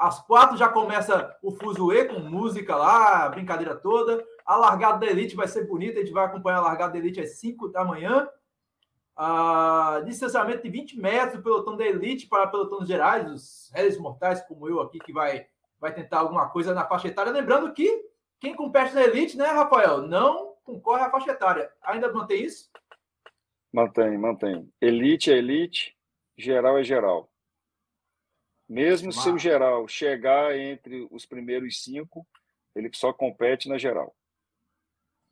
às quatro já começa o fuzuê com música lá, brincadeira toda. A largada da Elite vai ser bonita, a gente vai acompanhar a largada da Elite às 5 da manhã. Ah, distanciamento de 20 metros, pelotão da Elite para pelotões gerais, os réis mortais como eu aqui, que vai, vai tentar alguma coisa na faixa etária. Lembrando que quem compete na Elite, né, Rafael, não concorre à faixa etária. Ainda mantém isso? Mantém, mantém. Elite é Elite, geral é geral. Mesmo se o geral chegar entre os primeiros cinco, ele só compete na geral.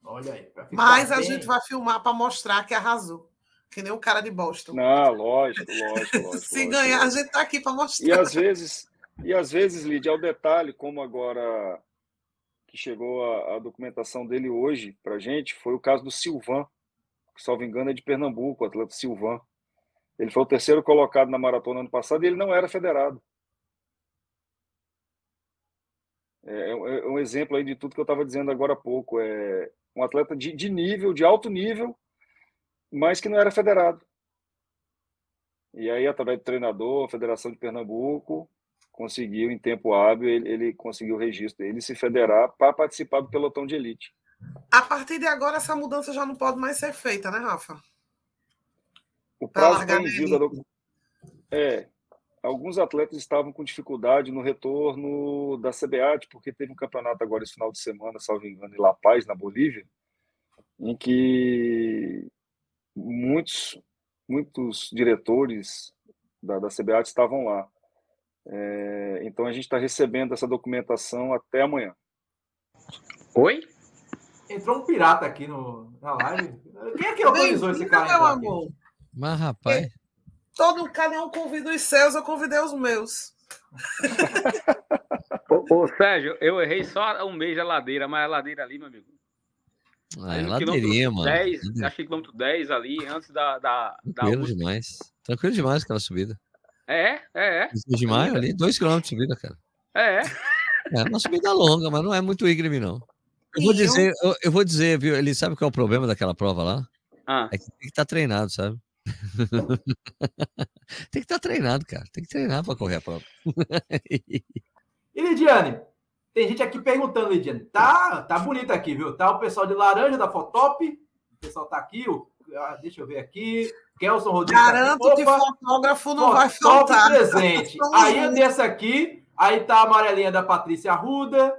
Olha aí. Mas bem... a gente vai filmar para mostrar que arrasou. Que nem o cara de Boston. Não, lógico, lógico, lógico. se lógico, ganhar, lógico. a gente está aqui para mostrar. E às vezes, e às vezes, Lídia, ao detalhe, como agora que chegou a, a documentação dele hoje para gente, foi o caso do Silvan, que, salvo engano, é de Pernambuco, o atleta Silvan. Ele foi o terceiro colocado na maratona ano passado e ele não era federado. É, é, é um exemplo aí de tudo que eu estava dizendo agora há pouco. É um atleta de, de nível, de alto nível, mas que não era federado. E aí, através do treinador, a Federação de Pernambuco conseguiu, em tempo hábil, ele, ele conseguiu o registro dele se federar para participar do pelotão de elite. A partir de agora, essa mudança já não pode mais ser feita, né, Rafa? O prazo da documentação. É, alguns atletas estavam com dificuldade no retorno da CBAT, porque teve um campeonato agora esse final de semana, salvo engano, em La Paz, na Bolívia, em que muitos, muitos diretores da, da CBAT estavam lá. É, então a gente está recebendo essa documentação até amanhã. Oi? Entrou um pirata aqui no, na live. Quem é que organizou esse cara? Meu amor. Mas, rapaz. Todo cada um convida os seus, eu convidei os meus. ô, ô, Sérgio, eu errei só um mês a ladeira, mas a ladeira ali, meu amigo. Ah, é ladeirinha, mano. 10, acho que quilômetro 10 ali, antes da. da Tranquilo da demais. Tranquilo demais aquela subida. É, é, é. De maio ali, 2 km de subida, cara. É, é. É uma subida longa, mas não é muito íngreme, não. Eu vou dizer, eu, eu, vou dizer, viu? Ele sabe qual é o problema daquela prova lá? Ah. É que tem que estar tá treinado, sabe? tem que estar treinado, cara. Tem que treinar para correr a prova. e Lidiane? Tem gente aqui perguntando, Lidiane. Tá, tá bonito aqui, viu? Tá o pessoal de laranja da Fotop. O pessoal tá aqui. O, ah, deixa eu ver aqui. Kelson Rodrigues. Tá Garanto que fotógrafo não vai faltar. presente. aí desse aqui, aí tá a amarelinha da Patrícia Arruda.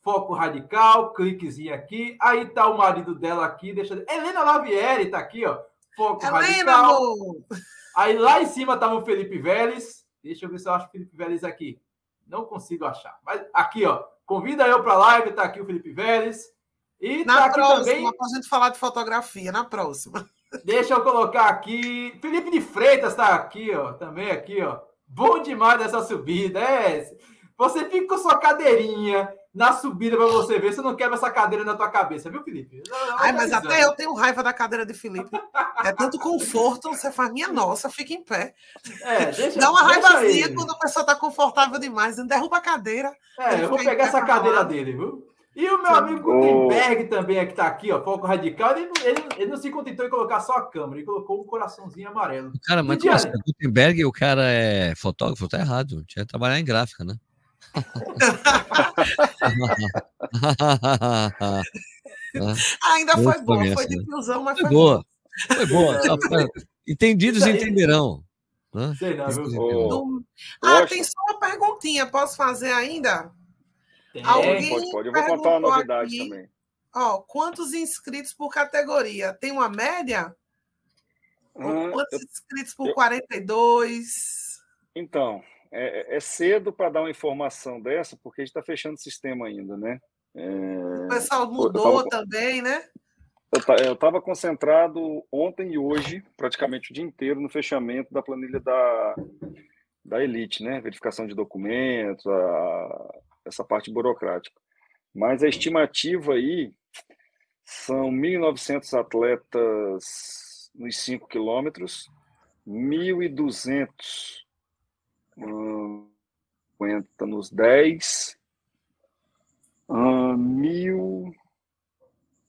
Foco radical, cliquezinho aqui. Aí tá o marido dela aqui. Deixa... Helena Lavieri tá aqui, ó. Foco Helena, radical. Amor. Aí lá em cima estava o Felipe Vélez. Deixa eu ver se eu acho o Felipe Vélez aqui. Não consigo achar. Mas aqui, ó. Convida eu para a live, tá aqui o Felipe Vélez. E na tá próxima, também. Para a gente falar de fotografia, na próxima. Deixa eu colocar aqui. Felipe de Freitas está aqui, ó. Também aqui, ó. Bom demais dessa subida. É. Você fica com sua cadeirinha, na subida para você ver se não quebra essa cadeira na tua cabeça, viu, Felipe? Ai, mas até eu tenho raiva da cadeira de Felipe. É tanto conforto, você faz, minha nossa, fica em pé. É, deixa, Dá uma raivazinha quando a pessoa está confortável demais, não derruba a cadeira. É, eu vou pegar essa cadeira dele, viu? E o meu amigo Gutenberg oh. também, é que está aqui, ó, Foco Radical, ele, ele, ele, não se contentou em colocar só a câmera, ele colocou um coraçãozinho amarelo. Cara, mas assim, Gutenberg, o cara é fotógrafo, tá errado. Tinha que trabalhar em gráfica, né? Ainda foi bom, foi de tiozão, mas foi, foi boa. Foi boa. Entendidos entenderão. Né? Sei não, viu? Ah, tem só uma perguntinha, posso fazer ainda? Tem. Alguém pode, pode. Eu vou contar uma novidade aqui, também. Ó, quantos inscritos por categoria? Tem uma média? Quantos inscritos por 42? Então, é, é cedo para dar uma informação dessa, porque a gente está fechando o sistema ainda, né? É... O pessoal mudou tava... também, né? Eu estava concentrado ontem e hoje, praticamente o dia inteiro, no fechamento da planilha da, da Elite, né? Verificação de documentos, a, essa parte burocrática. Mas a estimativa aí são 1.900 atletas nos 5 quilômetros, 1.200 hum, nos 10, hum,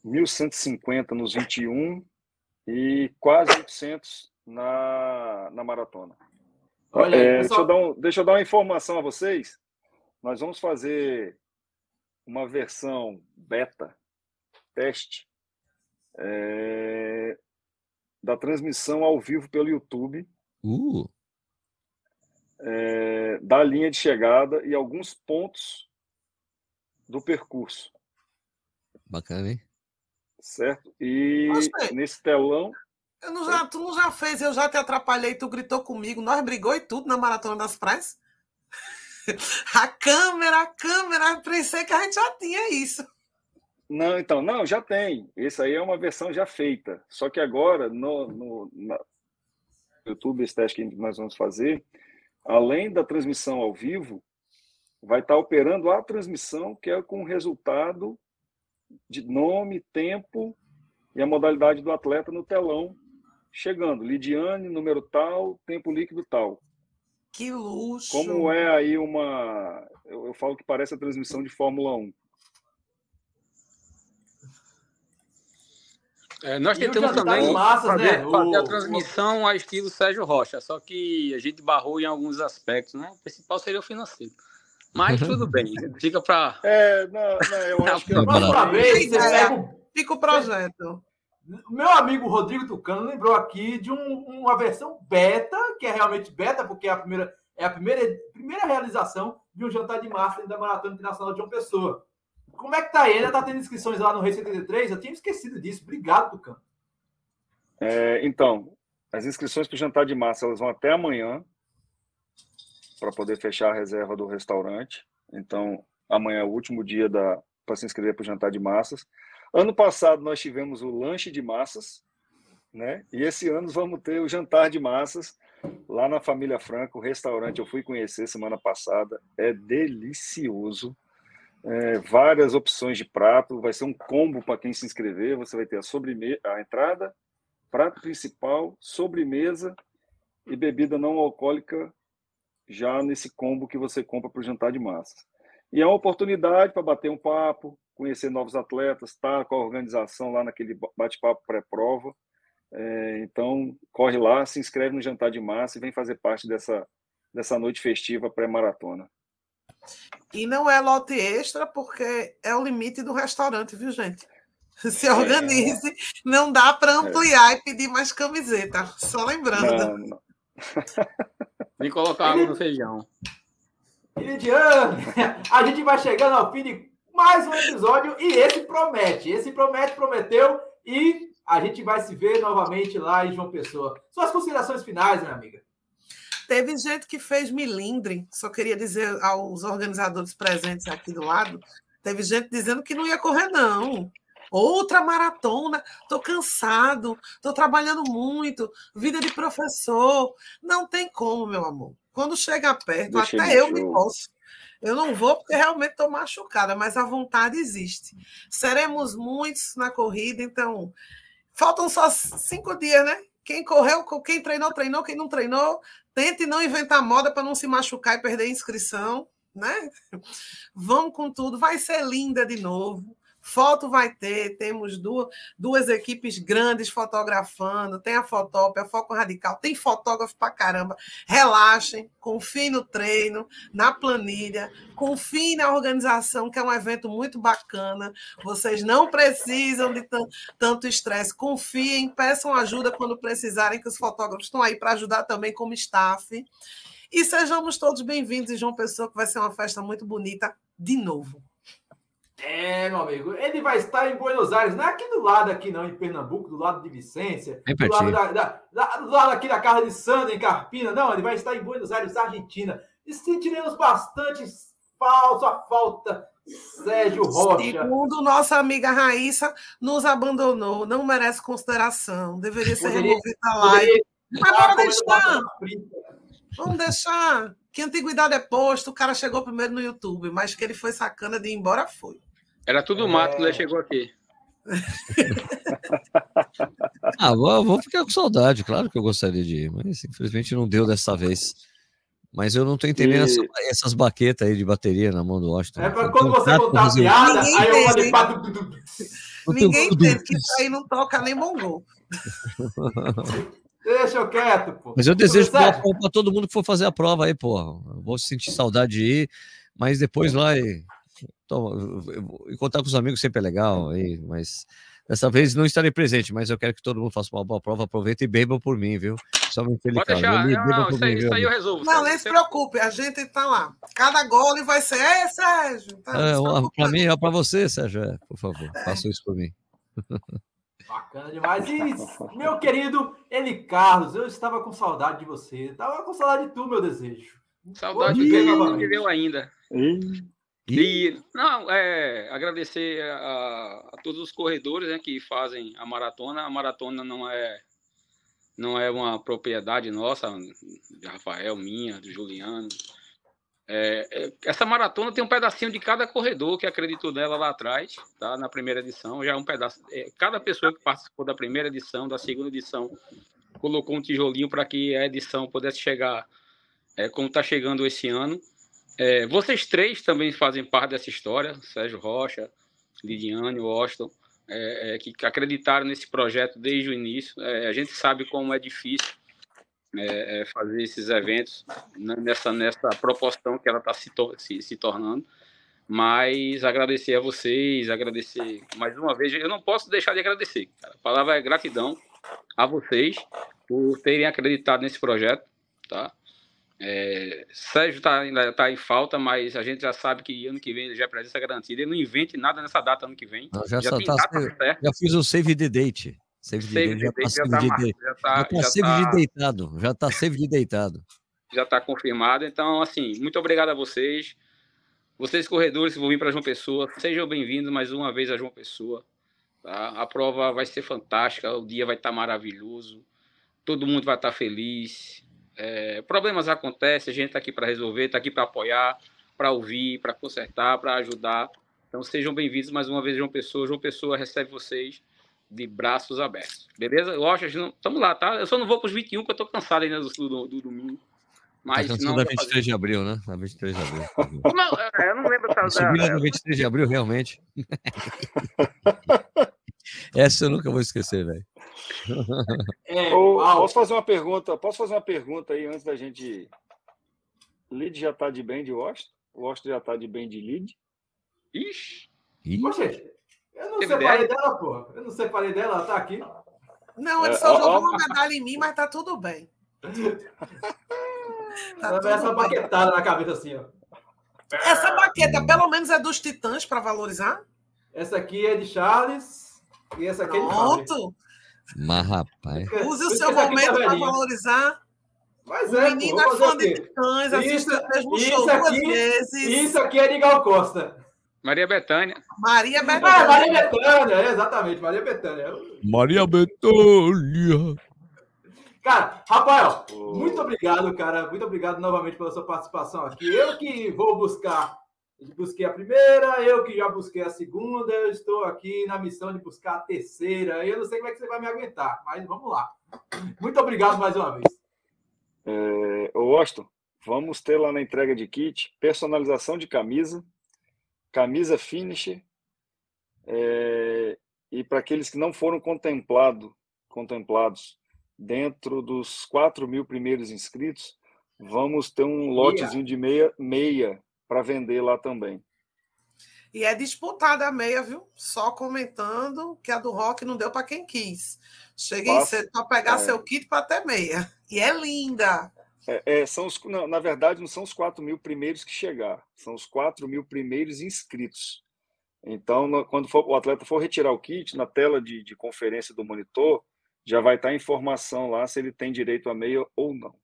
1.150 nos 21 e quase 800 na, na maratona. Olha, é, deixa, eu dar um, deixa eu dar uma informação a vocês. Nós vamos fazer uma versão beta, teste, é, da transmissão ao vivo pelo YouTube. Uh. É, da linha de chegada e alguns pontos do percurso. Bacana, hein? Certo? E nesse telão. Eu não já, tu não já fez, eu já te atrapalhei, tu gritou comigo, nós brigou e tudo na Maratona das Praias. A câmera, a câmera, pensei que a gente já tinha isso. Não, então, não, já tem. Esse aí é uma versão já feita. Só que agora, no, no na YouTube, esse teste que nós vamos fazer, além da transmissão ao vivo, vai estar operando a transmissão, que é com o resultado de nome, tempo e a modalidade do atleta no telão, chegando. Lidiane, número tal, tempo líquido tal. Que luxo! Como é aí uma. Eu, eu falo que parece a transmissão de Fórmula 1. É, nós tentamos também massas, fazer, né? fazer, a transmissão a estilo Sérgio Rocha, só que a gente barrou em alguns aspectos, né? O principal seria o financeiro. Mas tudo bem, fica para. É, não, não, eu acho que. Próxima vez, você pega. Fica o projeto. Meu amigo Rodrigo Tucano lembrou aqui de um, uma versão beta, que é realmente beta, porque é a primeira, é a primeira, primeira realização de um jantar de massa da Maratona Internacional de uma pessoa. Como é que tá aí? Ainda tá tendo inscrições lá no Rei 73? Eu tinha esquecido disso. Obrigado, Tucano. É, então, as inscrições para o jantar de massa elas vão até amanhã para poder fechar a reserva do restaurante. Então, amanhã é o último dia para se inscrever para o jantar de massas. Ano passado nós tivemos o lanche de massas, né? E esse ano vamos ter o jantar de massas lá na Família Franco, o restaurante eu fui conhecer semana passada, é delicioso. É, várias opções de prato, vai ser um combo para quem se inscrever. Você vai ter a sobremesa, a entrada, prato principal, sobremesa e bebida não alcoólica já nesse combo que você compra para o jantar de massas. E é uma oportunidade para bater um papo, conhecer novos atletas, estar tá com a organização lá naquele bate-papo pré-prova. É, então, corre lá, se inscreve no Jantar de Massa e vem fazer parte dessa, dessa noite festiva pré-maratona. E não é lote extra, porque é o limite do restaurante, viu, gente? Se organize, é. não dá para ampliar é. e pedir mais camiseta. Só lembrando. Não, não. Vem colocar água no feijão. Lidiane, a gente vai chegando ao fim de mais um episódio e esse promete. Esse promete, prometeu e a gente vai se ver novamente lá em João Pessoa. Suas considerações finais, minha amiga. Teve gente que fez milindre, só queria dizer aos organizadores presentes aqui do lado, teve gente dizendo que não ia correr, não. Outra maratona, estou cansado, estou trabalhando muito, vida de professor. Não tem como, meu amor. Quando chega perto, Deixa até eu me posso. Eu não vou porque realmente estou machucada, mas a vontade existe. Seremos muitos na corrida, então faltam só cinco dias, né? Quem correu, quem treinou, treinou, quem não treinou, tente não inventar moda para não se machucar e perder a inscrição, né? Vamos com tudo, vai ser linda de novo. Foto vai ter, temos duas, duas equipes grandes fotografando, tem a Fotópia, Foco Radical, tem fotógrafo pra caramba. Relaxem, confiem no treino, na planilha, confiem na organização, que é um evento muito bacana. Vocês não precisam de tanto estresse, confiem, peçam ajuda quando precisarem, que os fotógrafos estão aí para ajudar também como staff. E sejamos todos bem-vindos em João Pessoa, que vai ser uma festa muito bonita de novo. É, meu amigo, ele vai estar em Buenos Aires, não é aqui do lado, aqui não, em Pernambuco, do lado de Vicência, do lado, da, da, da, do lado aqui da casa de Sandra, em Carpina, não, ele vai estar em Buenos Aires, Argentina, e sentiremos bastante falsa falta Sérgio Rocha. Segundo nossa amiga Raíssa, nos abandonou, não merece consideração, deveria ser poderia, removido da live. Mas bora deixar. Vamos deixar. Que antiguidade é posto, o cara chegou primeiro no YouTube, mas que ele foi sacana de ir embora foi. Era tudo mato quando ele chegou aqui. ah, vou, vou ficar com saudade, claro que eu gostaria de ir, mas infelizmente não deu dessa vez. Mas eu não tô entendendo e... essa, essas baquetas aí de bateria na mão do Washington. É para quando você contar a piada, aí eu vou limpar Ninguém entende que isso aí não toca nem mongol. Deixa eu quieto, pô. Mas eu desejo para todo mundo que for fazer a prova aí, pô. vou sentir saudade de ir, mas depois lá e, e contar com os amigos sempre é legal aí, mas Dessa vez não estarei presente, mas eu quero que todo mundo faça uma boa prova, aproveite e bebam por mim, viu? Somente ele Pode deixar, não, não, isso, aí, isso aí eu resolvo. Não, nem se preocupe, a gente está lá. Cada gole vai ser, é, Sérgio. Tá, é, para mim, é para você, Sérgio, é, por favor, é. faça isso por mim. Bacana demais. E, meu querido Eli Carlos, eu estava com saudade de você. Estava com saudade de tu, meu desejo. Saudade de ver não viveu ainda. E, não, é, agradecer a, a, todos os corredores né, que fazem a maratona. A maratona não é não é uma propriedade nossa, de Rafael, minha, do Juliano. É, é, essa maratona tem um pedacinho de cada corredor que acreditou nela lá atrás, tá? Na primeira edição, já é um pedaço. É, cada pessoa que participou da primeira edição, da segunda edição, colocou um tijolinho para que a edição pudesse chegar é, como está chegando esse ano. É, vocês três também fazem parte dessa história, Sérgio Rocha, Lidiane, Washington, é, é, que acreditaram nesse projeto desde o início. É, a gente sabe como é difícil é, é, fazer esses eventos nessa, nessa proporção que ela está se, se, se, tornando. Mas agradecer a vocês, agradecer mais uma vez. Eu não posso deixar de agradecer. Cara. A palavra é gratidão a vocês por terem acreditado nesse projeto. Tá? É, Sérgio está ainda tá em falta, mas a gente já sabe que ano que vem ele já é presença garantida. Ele não invente nada nessa data ano que vem. Não, já, já, tá, Já fiz o save the date. Save, save date, já está save, de, já tá, já tá save tá, de deitado. Já está save de deitado. Já está confirmado. Então, assim, muito obrigado a vocês. Vocês, corredores que vão vir para João Pessoa, sejam bem-vindos mais uma vez a João Pessoa. Tá? A prova vai ser fantástica, o dia vai estar tá maravilhoso, todo mundo vai estar tá feliz. É, problemas acontecem, a gente está aqui para resolver, está aqui para apoiar, para ouvir, para consertar, para ajudar. Então sejam bem-vindos mais uma vez, João Pessoa. João Pessoa recebe vocês de braços abertos. Beleza? Lógico, estamos lá, tá? Eu só não vou para os 21, porque eu estou cansado ainda do, do, do domingo. Mas a não. da 23 fazer... de abril, né? Da 23 de abril. Não, é, eu não lembro da. Subida da 23 de abril, realmente. Essa eu nunca vou esquecer, velho. É, posso fazer uma pergunta? Posso fazer uma pergunta aí antes da gente. Lead já está de bem de Washington? Washington já está de bem de lead? Ixi! Poxa, eu não Teve separei ideia? dela, pô. Eu não separei dela, ela tá aqui. Não, ele é, só ó, jogou ó, uma medalha em mim, mas tá tudo bem. tá tudo essa bem. baquetada na cabeça assim, ó. Essa baqueta, pelo menos, é dos titãs para valorizar? Essa aqui é de Charles e essa aqui Pronto. é de Charles. Mas, rapaz. Use o seu momento para valorizar. Mas é, o menino é fã de Titãs, assiste o mesmo show aqui, duas vezes. Isso aqui é de Gal Costa. Maria Bethânia. Maria ah, Bethânia. Ah, Maria Bethânia, exatamente, Maria Bethânia. Maria Bethânia. Cara, Rafael, muito obrigado, cara. Muito obrigado novamente pela sua participação aqui. Eu que vou buscar busquei a primeira, eu que já busquei a segunda, eu estou aqui na missão de buscar a terceira. Eu não sei como é que você vai me aguentar, mas vamos lá. Muito obrigado mais uma vez. É, Washington, vamos ter lá na entrega de kit personalização de camisa, camisa finish, é, e para aqueles que não foram contemplado, contemplados dentro dos 4 mil primeiros inscritos, vamos ter um lotezinho de meia, meia para vender lá também. E é disputada a meia, viu? Só comentando que a do Rock não deu para quem quis. Cheguei Passa, cedo para pegar é. seu kit para ter meia. E é linda. É, é, são os, não, na verdade, não são os 4 mil primeiros que chegar, são os 4 mil primeiros inscritos. Então, no, quando for, o atleta for retirar o kit, na tela de, de conferência do monitor, já vai estar a informação lá se ele tem direito a meia ou não.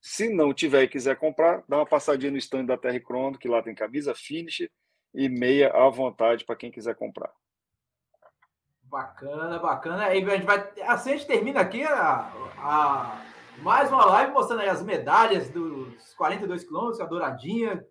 Se não tiver e quiser comprar, dá uma passadinha no stand da Terra Crono, que lá tem camisa finish e meia à vontade para quem quiser comprar. Bacana, bacana. Aí a gente vai, assim a gente termina aqui a, a mais uma live mostrando as medalhas dos 42 quilômetros, a douradinha,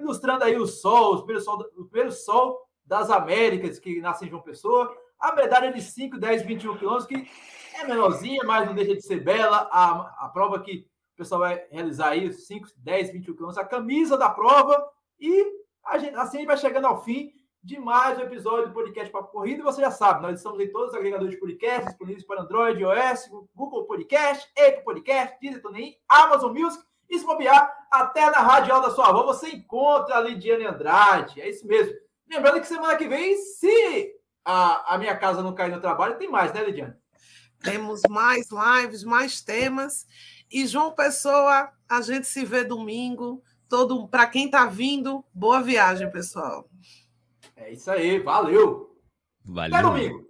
ilustrando aí o sol, o primeiro sol, o primeiro sol das Américas que nasce em João Pessoa, a medalha de 5, 10, 21 quilômetros, que é menorzinha, mas não deixa de ser bela, a, a prova que o pessoal vai realizar aí, 5, 10, 21 quilômetros, a camisa da prova, e a gente, assim a gente vai chegando ao fim de mais um episódio do podcast Papo Corrida. E você já sabe, nós estamos em todos os agregadores de podcast, disponíveis para Android, iOS, Google Podcast, Apple Podcast, Deezer, TuneIn, Amazon Music. E se bobear, até na radial da sua avó, você encontra a Lidiane Andrade. É isso mesmo. Lembrando que semana que vem, se a, a minha casa não cair no trabalho, tem mais, né, Lidiane? Temos mais lives, mais temas. E João Pessoa, a gente se vê domingo. Todo para quem está vindo, boa viagem, pessoal. É isso aí, valeu. Valeu. Até domingo.